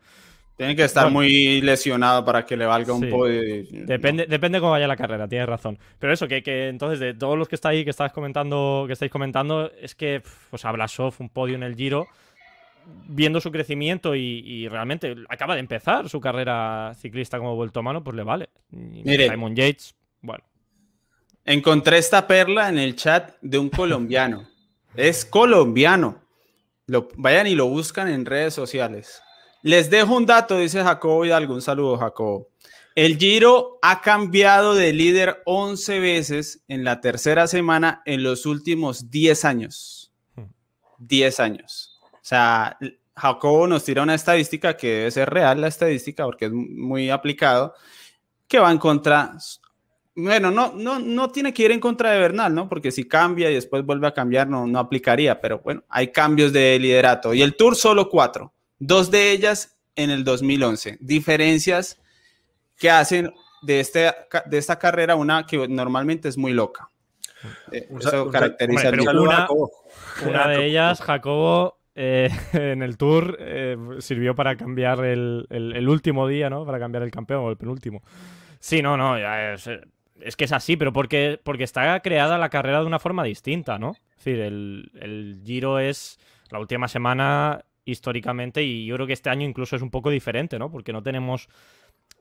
Tiene que estar Bueno. muy lesionado para que le valga un Sí. podio. y- Depende, depende cómo vaya la carrera, tienes razón. Pero eso, que, que entonces de todos los que está ahí, que estáis comentando, que estáis comentando, es que pues a Blasov, un podio en el Giro, viendo su crecimiento y, y realmente acaba de empezar su carrera ciclista como vuelto mano, pues le vale. Mire. Simon Yates, bueno. Encontré esta perla en el chat de un colombiano. (laughs) es colombiano. Lo, vayan y lo buscan en redes sociales. Les dejo un dato, dice Jacobo Hidalgo. Un saludo, Jacobo. El Giro ha cambiado de líder 11 veces en la tercera semana en los últimos 10 años. 10 años. O sea, Jacobo nos tira una estadística que debe ser real la estadística porque es muy aplicado, que va en contra bueno, no, no, no tiene que ir en contra de Bernal, ¿no? Porque si cambia y después vuelve a cambiar, no, no aplicaría, pero bueno, hay cambios de liderato. Y el Tour solo cuatro, dos de ellas en el 2011. Diferencias que hacen de, este, de esta carrera una que normalmente es muy loca. Eh, eso caracteriza una, una de ellas, Jacobo, eh, (laughs) en el Tour eh, sirvió para cambiar el, el, último día, ¿no? Para cambiar el campeón o el penúltimo. Sí, no, no, es, es, que es así, pero porque, porque está creada la carrera de una forma distinta, ¿no? Es decir, el, el Giro es la última semana históricamente y yo creo que este año incluso es un poco diferente, ¿no? Porque no tenemos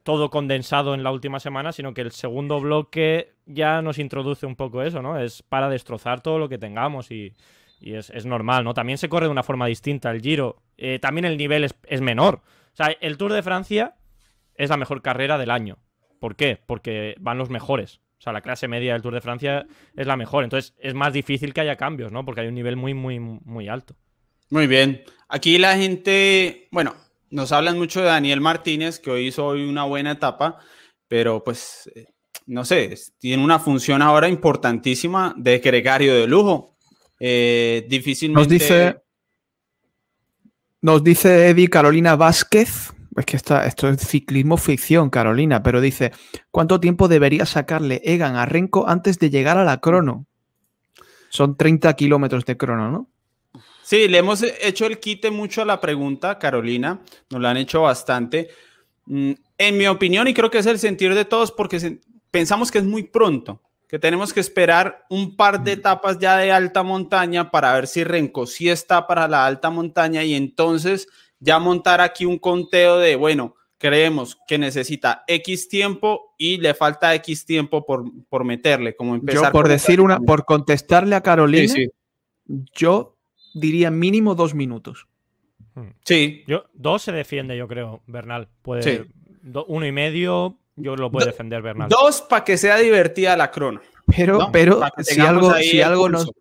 todo condensado en la última semana, sino que el segundo bloque ya nos introduce un poco eso, ¿no? Es para destrozar todo lo que tengamos y, es, normal, ¿no? También se corre de una forma distinta el Giro. Eh, también el nivel es, menor. O sea, el Tour de Francia es la mejor carrera del año. ¿Por qué? Porque van los mejores. O sea, la clase media del Tour de Francia es la mejor. Entonces es más difícil que haya cambios, ¿no? Porque hay un nivel muy, muy, muy alto. Muy bien. Aquí la gente, bueno, nos hablan mucho de Daniel Martínez, que hoy hizo una buena etapa, pero pues, eh, no sé, tiene una función ahora importantísima de gregario de lujo. Eh, difícilmente. Nos dice, nos dice Eddie Carolina Vázquez, es que está, esto es ciclismo ficción, Carolina, pero dice, ¿cuánto tiempo debería sacarle Egan a Renko antes de llegar a la crono? Son 30 kilómetros de crono, ¿no? Sí, le hemos hecho el quite mucho a la pregunta, Carolina, nos la han hecho bastante. Mm, en mi opinión, y creo que es el sentir de todos, porque pensamos que es muy pronto, que tenemos que esperar un par de etapas ya de alta montaña para ver si Renko sí está para la alta montaña y entonces ya montar aquí un conteo de, bueno, creemos que necesita X tiempo y le falta X tiempo por, por meterle, como empezar. Yo por, decir una, por contestarle a Carolina, yo diría mínimo dos minutos. Hmm. Sí. Yo, dos se defiende, yo creo, Bernal. Puede, uno y medio, yo lo puedo defender, Bernal. Dos para que sea divertida la crono. Pero, pero si algo, si algo, nos,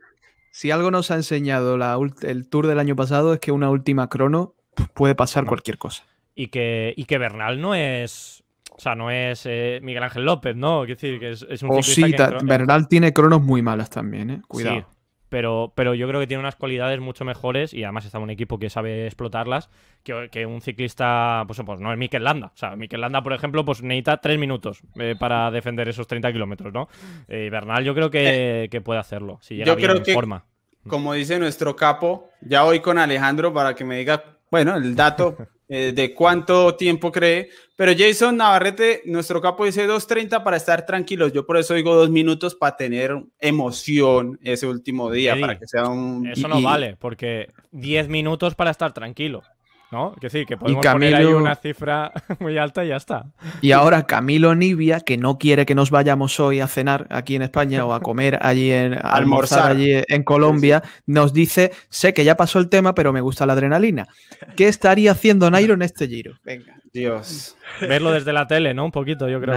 si algo nos ha enseñado el tour del año pasado es que una última crono puede pasar cualquier cosa. Y que, y que Bernal no es. O sea, no es eh, Miguel Ángel López, ¿no? Quiero decir que es, un o sí, Bernal tiene cronos muy malas también, ¿eh? Cuidado pero, pero yo creo que tiene unas cualidades mucho mejores y además está un equipo que sabe explotarlas que, un ciclista, pues, pues no es Mikel Landa. O sea, Mikel Landa, por ejemplo, pues necesita tres minutos eh, para defender esos 30 kilómetros, ¿no? Eh, Bernal yo creo que, que, puede hacerlo, si llega yo bien creo que, forma. Como dice nuestro capo, ya voy con Alejandro para que me diga, bueno, el dato (laughs) eh, de cuánto tiempo cree. Pero Jason Navarrete, nuestro capo, dice 2.30 para estar tranquilos. Yo por eso digo dos minutos para tener emoción ese último día, para que sea un... Eso no vale, porque 10 minutos para estar tranquilo. ¿No? Que sí, que podemos poner ahí una cifra (laughs) muy alta y ya está. Y ahora Camilo Nibia, que no quiere que nos vayamos hoy a cenar aquí en España o a comer allí en (laughs) almorzar allí en Colombia, nos dice, sé que ya pasó el tema, pero me gusta la adrenalina. ¿Qué estaría haciendo Nairo en este giro? Venga. Dios. Verlo desde la tele, ¿no? Un poquito, yo creo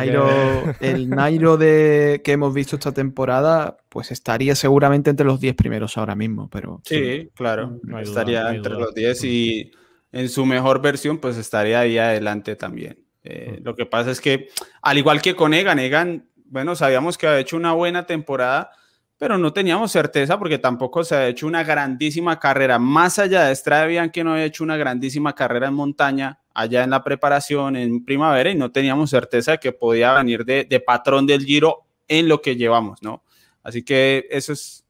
El Nairo de, que hemos visto esta temporada, pues estaría seguramente entre los 10 primeros ahora mismo, pero... Sí, claro. estaría entre los 10 y en su mejor versión, pues estaría ahí adelante también. Eh, lo que pasa es que, al igual que con Egan, Egan, bueno, sabíamos que había hecho una buena temporada, pero no teníamos certeza porque tampoco se ha hecho una grandísima carrera. Más allá de Estrada que no había hecho una grandísima carrera en montaña, allá en la preparación, en primavera, y no teníamos certeza de que podía venir de, de patrón del giro en lo que llevamos, ¿no? Así que eso es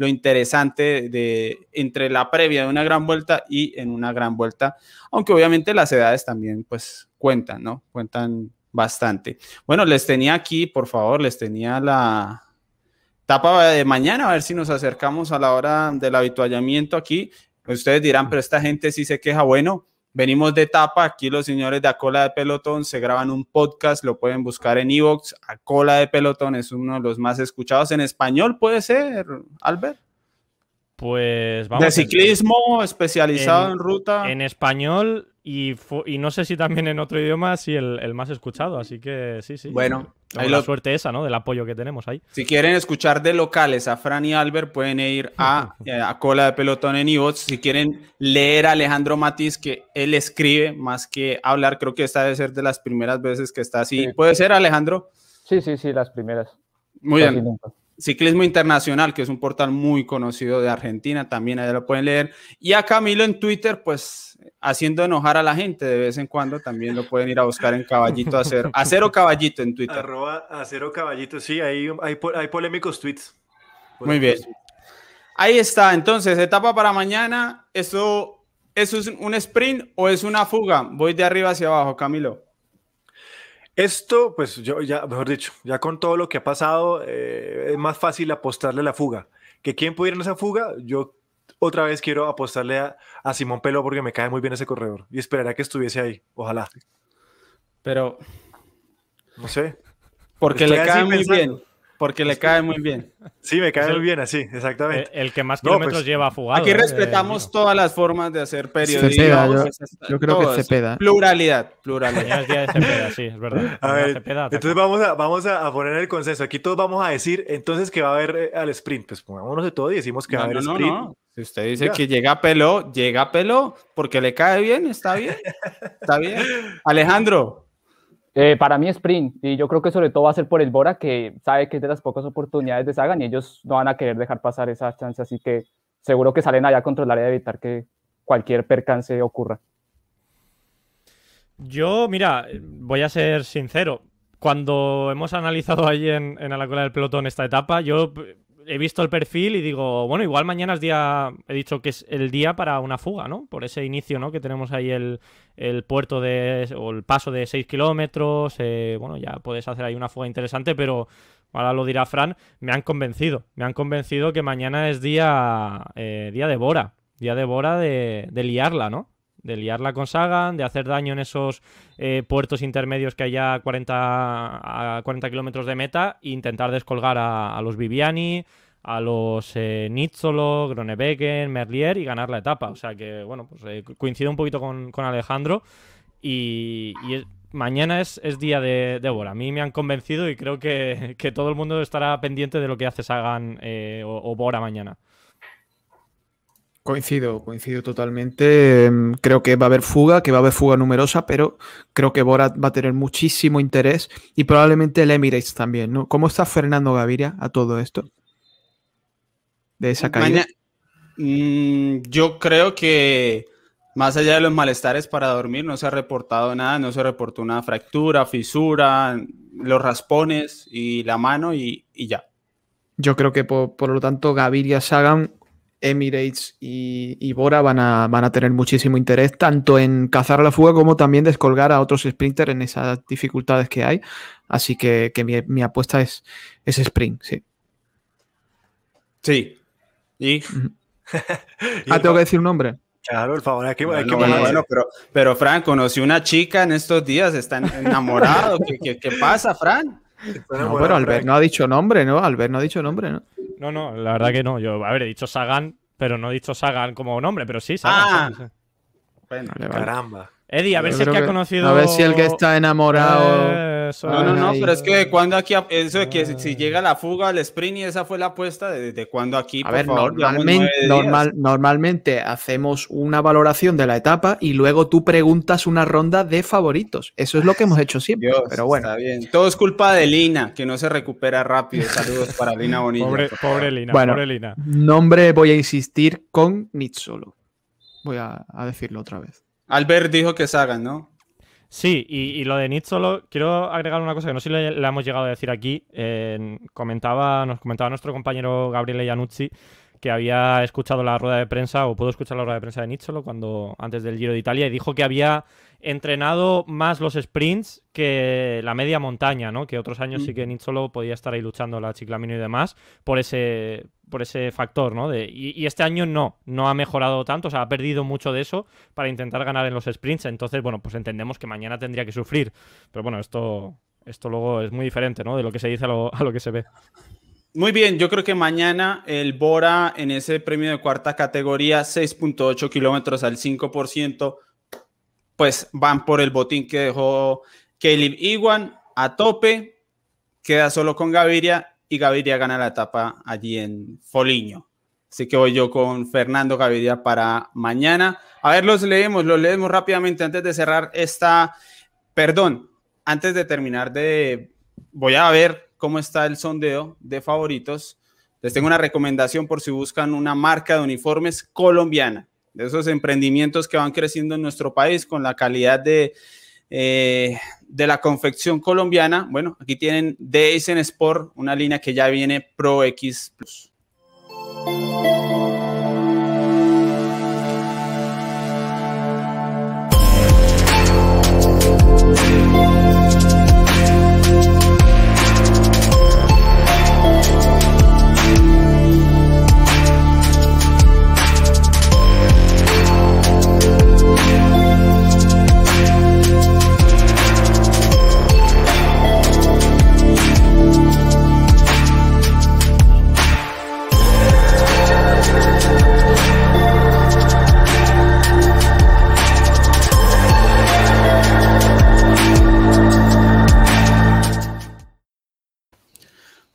lo interesante de entre la previa de una gran vuelta y en una gran vuelta, aunque obviamente las edades también pues cuentan, ¿no? Cuentan bastante. Bueno, les tenía aquí, por favor, les tenía la etapa de mañana, a ver si nos acercamos a la hora del habituallamiento aquí. Ustedes dirán, pero esta gente sí se queja. Bueno, venimos de etapa. Aquí los señores de Acola de Pelotón se graban un podcast, lo pueden buscar en Evox. Acola de Pelotón es uno de los más escuchados en español, ¿puede ser, Albert? Pues vamos. De ciclismo, especializado en, ruta. En español y, y, no sé si también en otro idioma, sí, el, más escuchado. Así que sí, sí. Bueno, hay la suerte esa, ¿no? Del apoyo que tenemos ahí. Si quieren escuchar de locales a Fran y Albert, pueden ir a, (laughs) eh, a Cola de Pelotón en Ivox. Si quieren leer a Alejandro Matiz, que él escribe más que hablar, creo que esta debe ser de las primeras veces que está así. ¿Puede ser, Alejandro? Sí, sí, sí, las primeras. Muy bien. Ciclismo Internacional, que es un portal muy conocido de Argentina, también allá lo pueden leer. Y a Camilo en Twitter, pues haciendo enojar a la gente de vez en cuando, también lo pueden ir a buscar en Caballito Acero, Acero Caballito en Twitter. Arroba Acero Caballito, sí, hay, hay, hay polémicos tweets. Muy bien. Ahí está, entonces, etapa para mañana. ¿Eso, ¿Eso es un sprint o es una fuga? Voy de arriba hacia abajo, Camilo. Esto, pues yo ya, mejor dicho, ya con todo lo que ha pasado, eh, es más fácil apostarle la fuga. ¿Que quién ir en esa fuga? Yo otra vez quiero apostarle a, a Simón Pelo porque me cae muy bien ese corredor y esperaría que estuviese ahí, ojalá. Pero, no sé. Porque le cae muy bien. Porque le cae muy bien. Sí, me cae muy bien así, exactamente. El, que más kilómetros pues, lleva fugado. Aquí ¿eh? respetamos todas las formas de hacer periodismo. yo, creo que Cepeda. Pluralidad, pluralidad. día de Cepeda, sí, es verdad. A ver, entonces vamos a, vamos a poner el consenso. Aquí todos vamos a decir entonces que va a haber eh, al sprint. Pues pongámonos de todo y decimos que va a haber sprint. Si usted dice que llega a pelo, llega a pelo porque le cae bien, está bien. Está bien. (laughs) Alejandro, eh, para mí sprint, y yo creo que sobre todo va a ser por el Bora, que sabe que es de las pocas oportunidades de Sagan y ellos no van a querer dejar pasar esa chance, así que seguro que salen allá a controlar y a evitar que cualquier percance ocurra. Yo, mira, voy a ser sincero. Cuando hemos analizado allí en, en la cola del pelotón esta etapa, yo he visto el perfil y digo, bueno, igual mañana es día, he dicho que es el día para una fuga, ¿no? Por ese inicio, ¿no? Que tenemos ahí el, puerto de, o el paso de 6 kilómetros, eh, bueno, ya puedes hacer ahí una fuga interesante, pero ahora lo dirá Fran, me han convencido, me han convencido que mañana es día, eh, día de Bora, día de Bora de, de liarla, ¿no? de liarla con Sagan, de hacer daño en esos eh, puertos intermedios que hay a 40, a 40 kilómetros de meta e intentar descolgar a, los Viviani, a los eh, Nizzolo, Gronebeken, Merlier y ganar la etapa. O sea que, bueno, pues eh, coincido un poquito con, Alejandro y, mañana es, día de, Bora. A mí me han convencido y creo (laughs) que, todo el mundo estará pendiente de lo que hace Sagan o Bora mañana. Coincido, coincido totalmente. Em, creo que va a haber fuga, que va a haber fuga numerosa, pero creo que Borat va a tener muchísimo interés y probablemente el Emirates también, ¿no? ¿Cómo está Fernando Gaviria a todo esto? De esa caída. Mm, yo creo que más allá de los malestares para dormir, no se ha reportado nada, no se reportó una fractura, fisura, los raspones y la mano y, ya. Yo creo que por, por lo tanto Gaviria Sagan Emirates y, Bora van a, van a, tener muchísimo interés, tanto en cazar la fuga como también descolgar a otros sprinters en esas dificultades que hay. Así que, mi, apuesta es, es sprint, sí. Sí. (laughs) ¿Y? ah, tengo que decir un nombre. Claro, el favor, hay que, bueno, pero, pero Fran, conocí una chica en estos días, están enamorados. ¿Qué, qué, pasa, Fran? No, pero Albert no ha dicho nombre, ¿no? Albert no ha dicho nombre, ¿no? No, no, la verdad que no. Yo, a ver, he dicho Sagan, pero no he dicho Sagan como nombre, pero sí, Sagan. Ah. Caramba. Eddie, a ver si el que, ha conocido. A ver si el que está enamorado. No, no, no, pero es que cuando aquí. Eso de que si, llega la fuga al sprint y esa fue la apuesta, ¿desde cuando aquí? A ver, normalmente, normal, normalmente hacemos una valoración de la etapa y luego tú preguntas una ronda de favoritos. Eso es lo que hemos hecho siempre. pero bueno. Está bien. Todo es culpa de Lina, que no se recupera rápido. Saludos para Lina (laughs) Bonilla. Pobre, Lina, bueno, pobre Lina. Nombre voy a insistir con Nitzolo. Voy a decirlo otra vez. Albert dijo que Sagan, ¿no? Sí, y, lo de Nitzolo, quiero agregar una cosa que no sé si le, hemos llegado a decir aquí. comentaba, nos comentaba nuestro compañero Gabriele Iannuzzi que había escuchado la rueda de prensa, o pudo escuchar la rueda de prensa de Nitzolo cuando, antes del Giro de Italia, y dijo que había entrenado más los sprints que la media montaña, ¿no? Que otros años sí que Nitzolo podía estar ahí luchando la Chiclamino y demás por ese, por ese factor, ¿no? De, y, este año no, no ha mejorado tanto, o sea, ha perdido mucho de eso para intentar ganar en los sprints. Entonces, bueno, pues entendemos que mañana tendría que sufrir. Pero bueno, esto, esto luego es muy diferente, ¿no? De lo que se dice a lo, a lo que se ve. Muy bien, yo creo que mañana el Bora en ese premio de cuarta categoría, 6.8 kilómetros al 5%, pues van por el botín que dejó Caleb Iwan a tope, queda solo con Gaviria y Gaviria gana la etapa allí en Foliño. Así que voy yo con Fernando Gaviria para mañana. A ver, los leemos, los leemos rápidamente antes de cerrar esta, perdón, antes de terminar de, voy a ver cómo está el sondeo de favoritos, les tengo una recomendación por si buscan una marca de uniformes colombiana, de esos emprendimientos que van creciendo en nuestro país con la calidad de, eh, de la confección colombiana. Bueno, aquí tienen en Sport, una línea que ya viene Pro X Plus.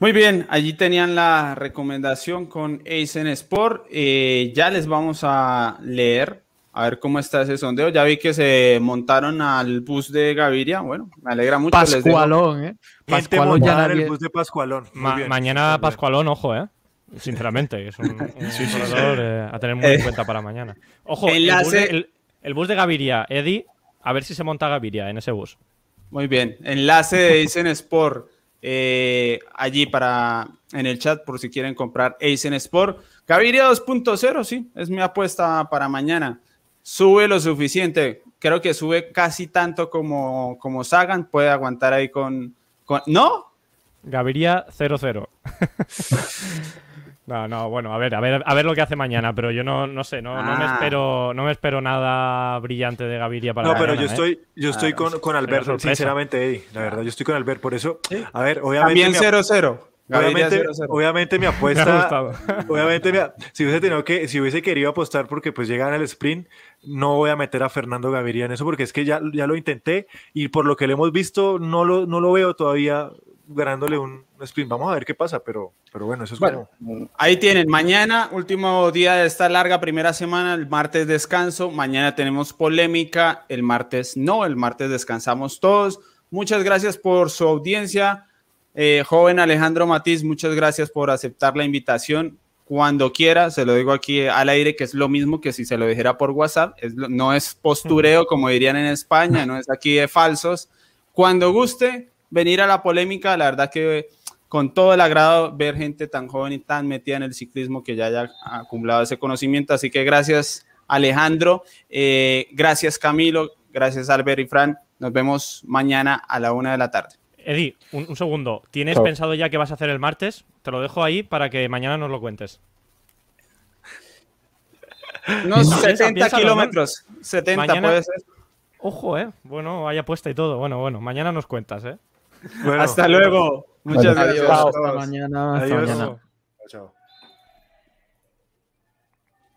Muy bien, allí tenían la recomendación con Aizen Sport. Eh, ya les vamos a leer, a ver cómo está ese sondeo. Ya vi que se montaron al bus de Gaviria. Bueno, me alegra mucho. Pascualón, ¿eh? Pascualón ya el bus de Pascualón. mañana Pascualón, ojo, ¿eh? Sinceramente, es un, (laughs) eh, a tener muy en cuenta para mañana. Ojo, el bus, de, el bus, de, Gaviria, Eddie, a ver si se monta Gaviria en ese bus. Muy bien, enlace de Aizen Sport eh, allí para en el chat por si quieren comprar Aizen Sport. Gaviria 2.0, sí, es mi apuesta para mañana. Sube lo suficiente, creo que sube casi tanto como, como Sagan, puede aguantar ahí con... con... ¿No? Gaviria 0-0. (laughs) No, no, bueno, a ver, a ver, a ver lo que hace mañana, pero yo no, no sé, no, no me ah. espero, no me espero nada brillante de Gaviria para No, pero yo ¿eh? estoy, yo estoy ah, con, con Albert, sinceramente, Eddie, la verdad, yo estoy con Albert, por eso, a ver, obviamente. También 0-0. Obviamente, obviamente mi (laughs) apuesta, obviamente si hubiese tenido que, si hubiese querido apostar porque pues llegan al sprint, no voy a meter a Fernando Gaviria en eso porque es que ya, ya lo intenté y por lo que le hemos visto no lo, no lo veo todavía ganándole un sprint. Vamos a ver qué pasa, pero, pero bueno, eso es bueno, Ahí tienen, mañana, último día de esta larga primera semana, el martes descanso, mañana tenemos polémica, el martes no, el martes descansamos todos. Muchas gracias por su audiencia. Eh, joven Alejandro Matiz, muchas gracias por aceptar la invitación. Cuando quiera, se lo digo aquí al aire, que es lo mismo que si se lo dijera por WhatsApp. no es postureo, como dirían en España, no es aquí de falsos. Cuando guste, venir a la polémica, la verdad que con todo el agrado ver gente tan joven y tan metida en el ciclismo que ya haya acumulado ese conocimiento. Así que gracias Alejandro, eh, gracias Camilo, gracias Albert y Fran. Nos vemos mañana a la una de la tarde. Eddie, un, segundo. ¿Tienes pensado ya qué vas a hacer el martes? Te lo dejo ahí para que mañana nos lo cuentes. (laughs) Unos 70 kilómetros. 70 puede ser. Ojo, eh. Bueno, hay apuesta y todo. Bueno, bueno, mañana nos cuentas, eh. Hasta luego. Muchas gracias. Hasta mañana. Hasta mañana. Chao.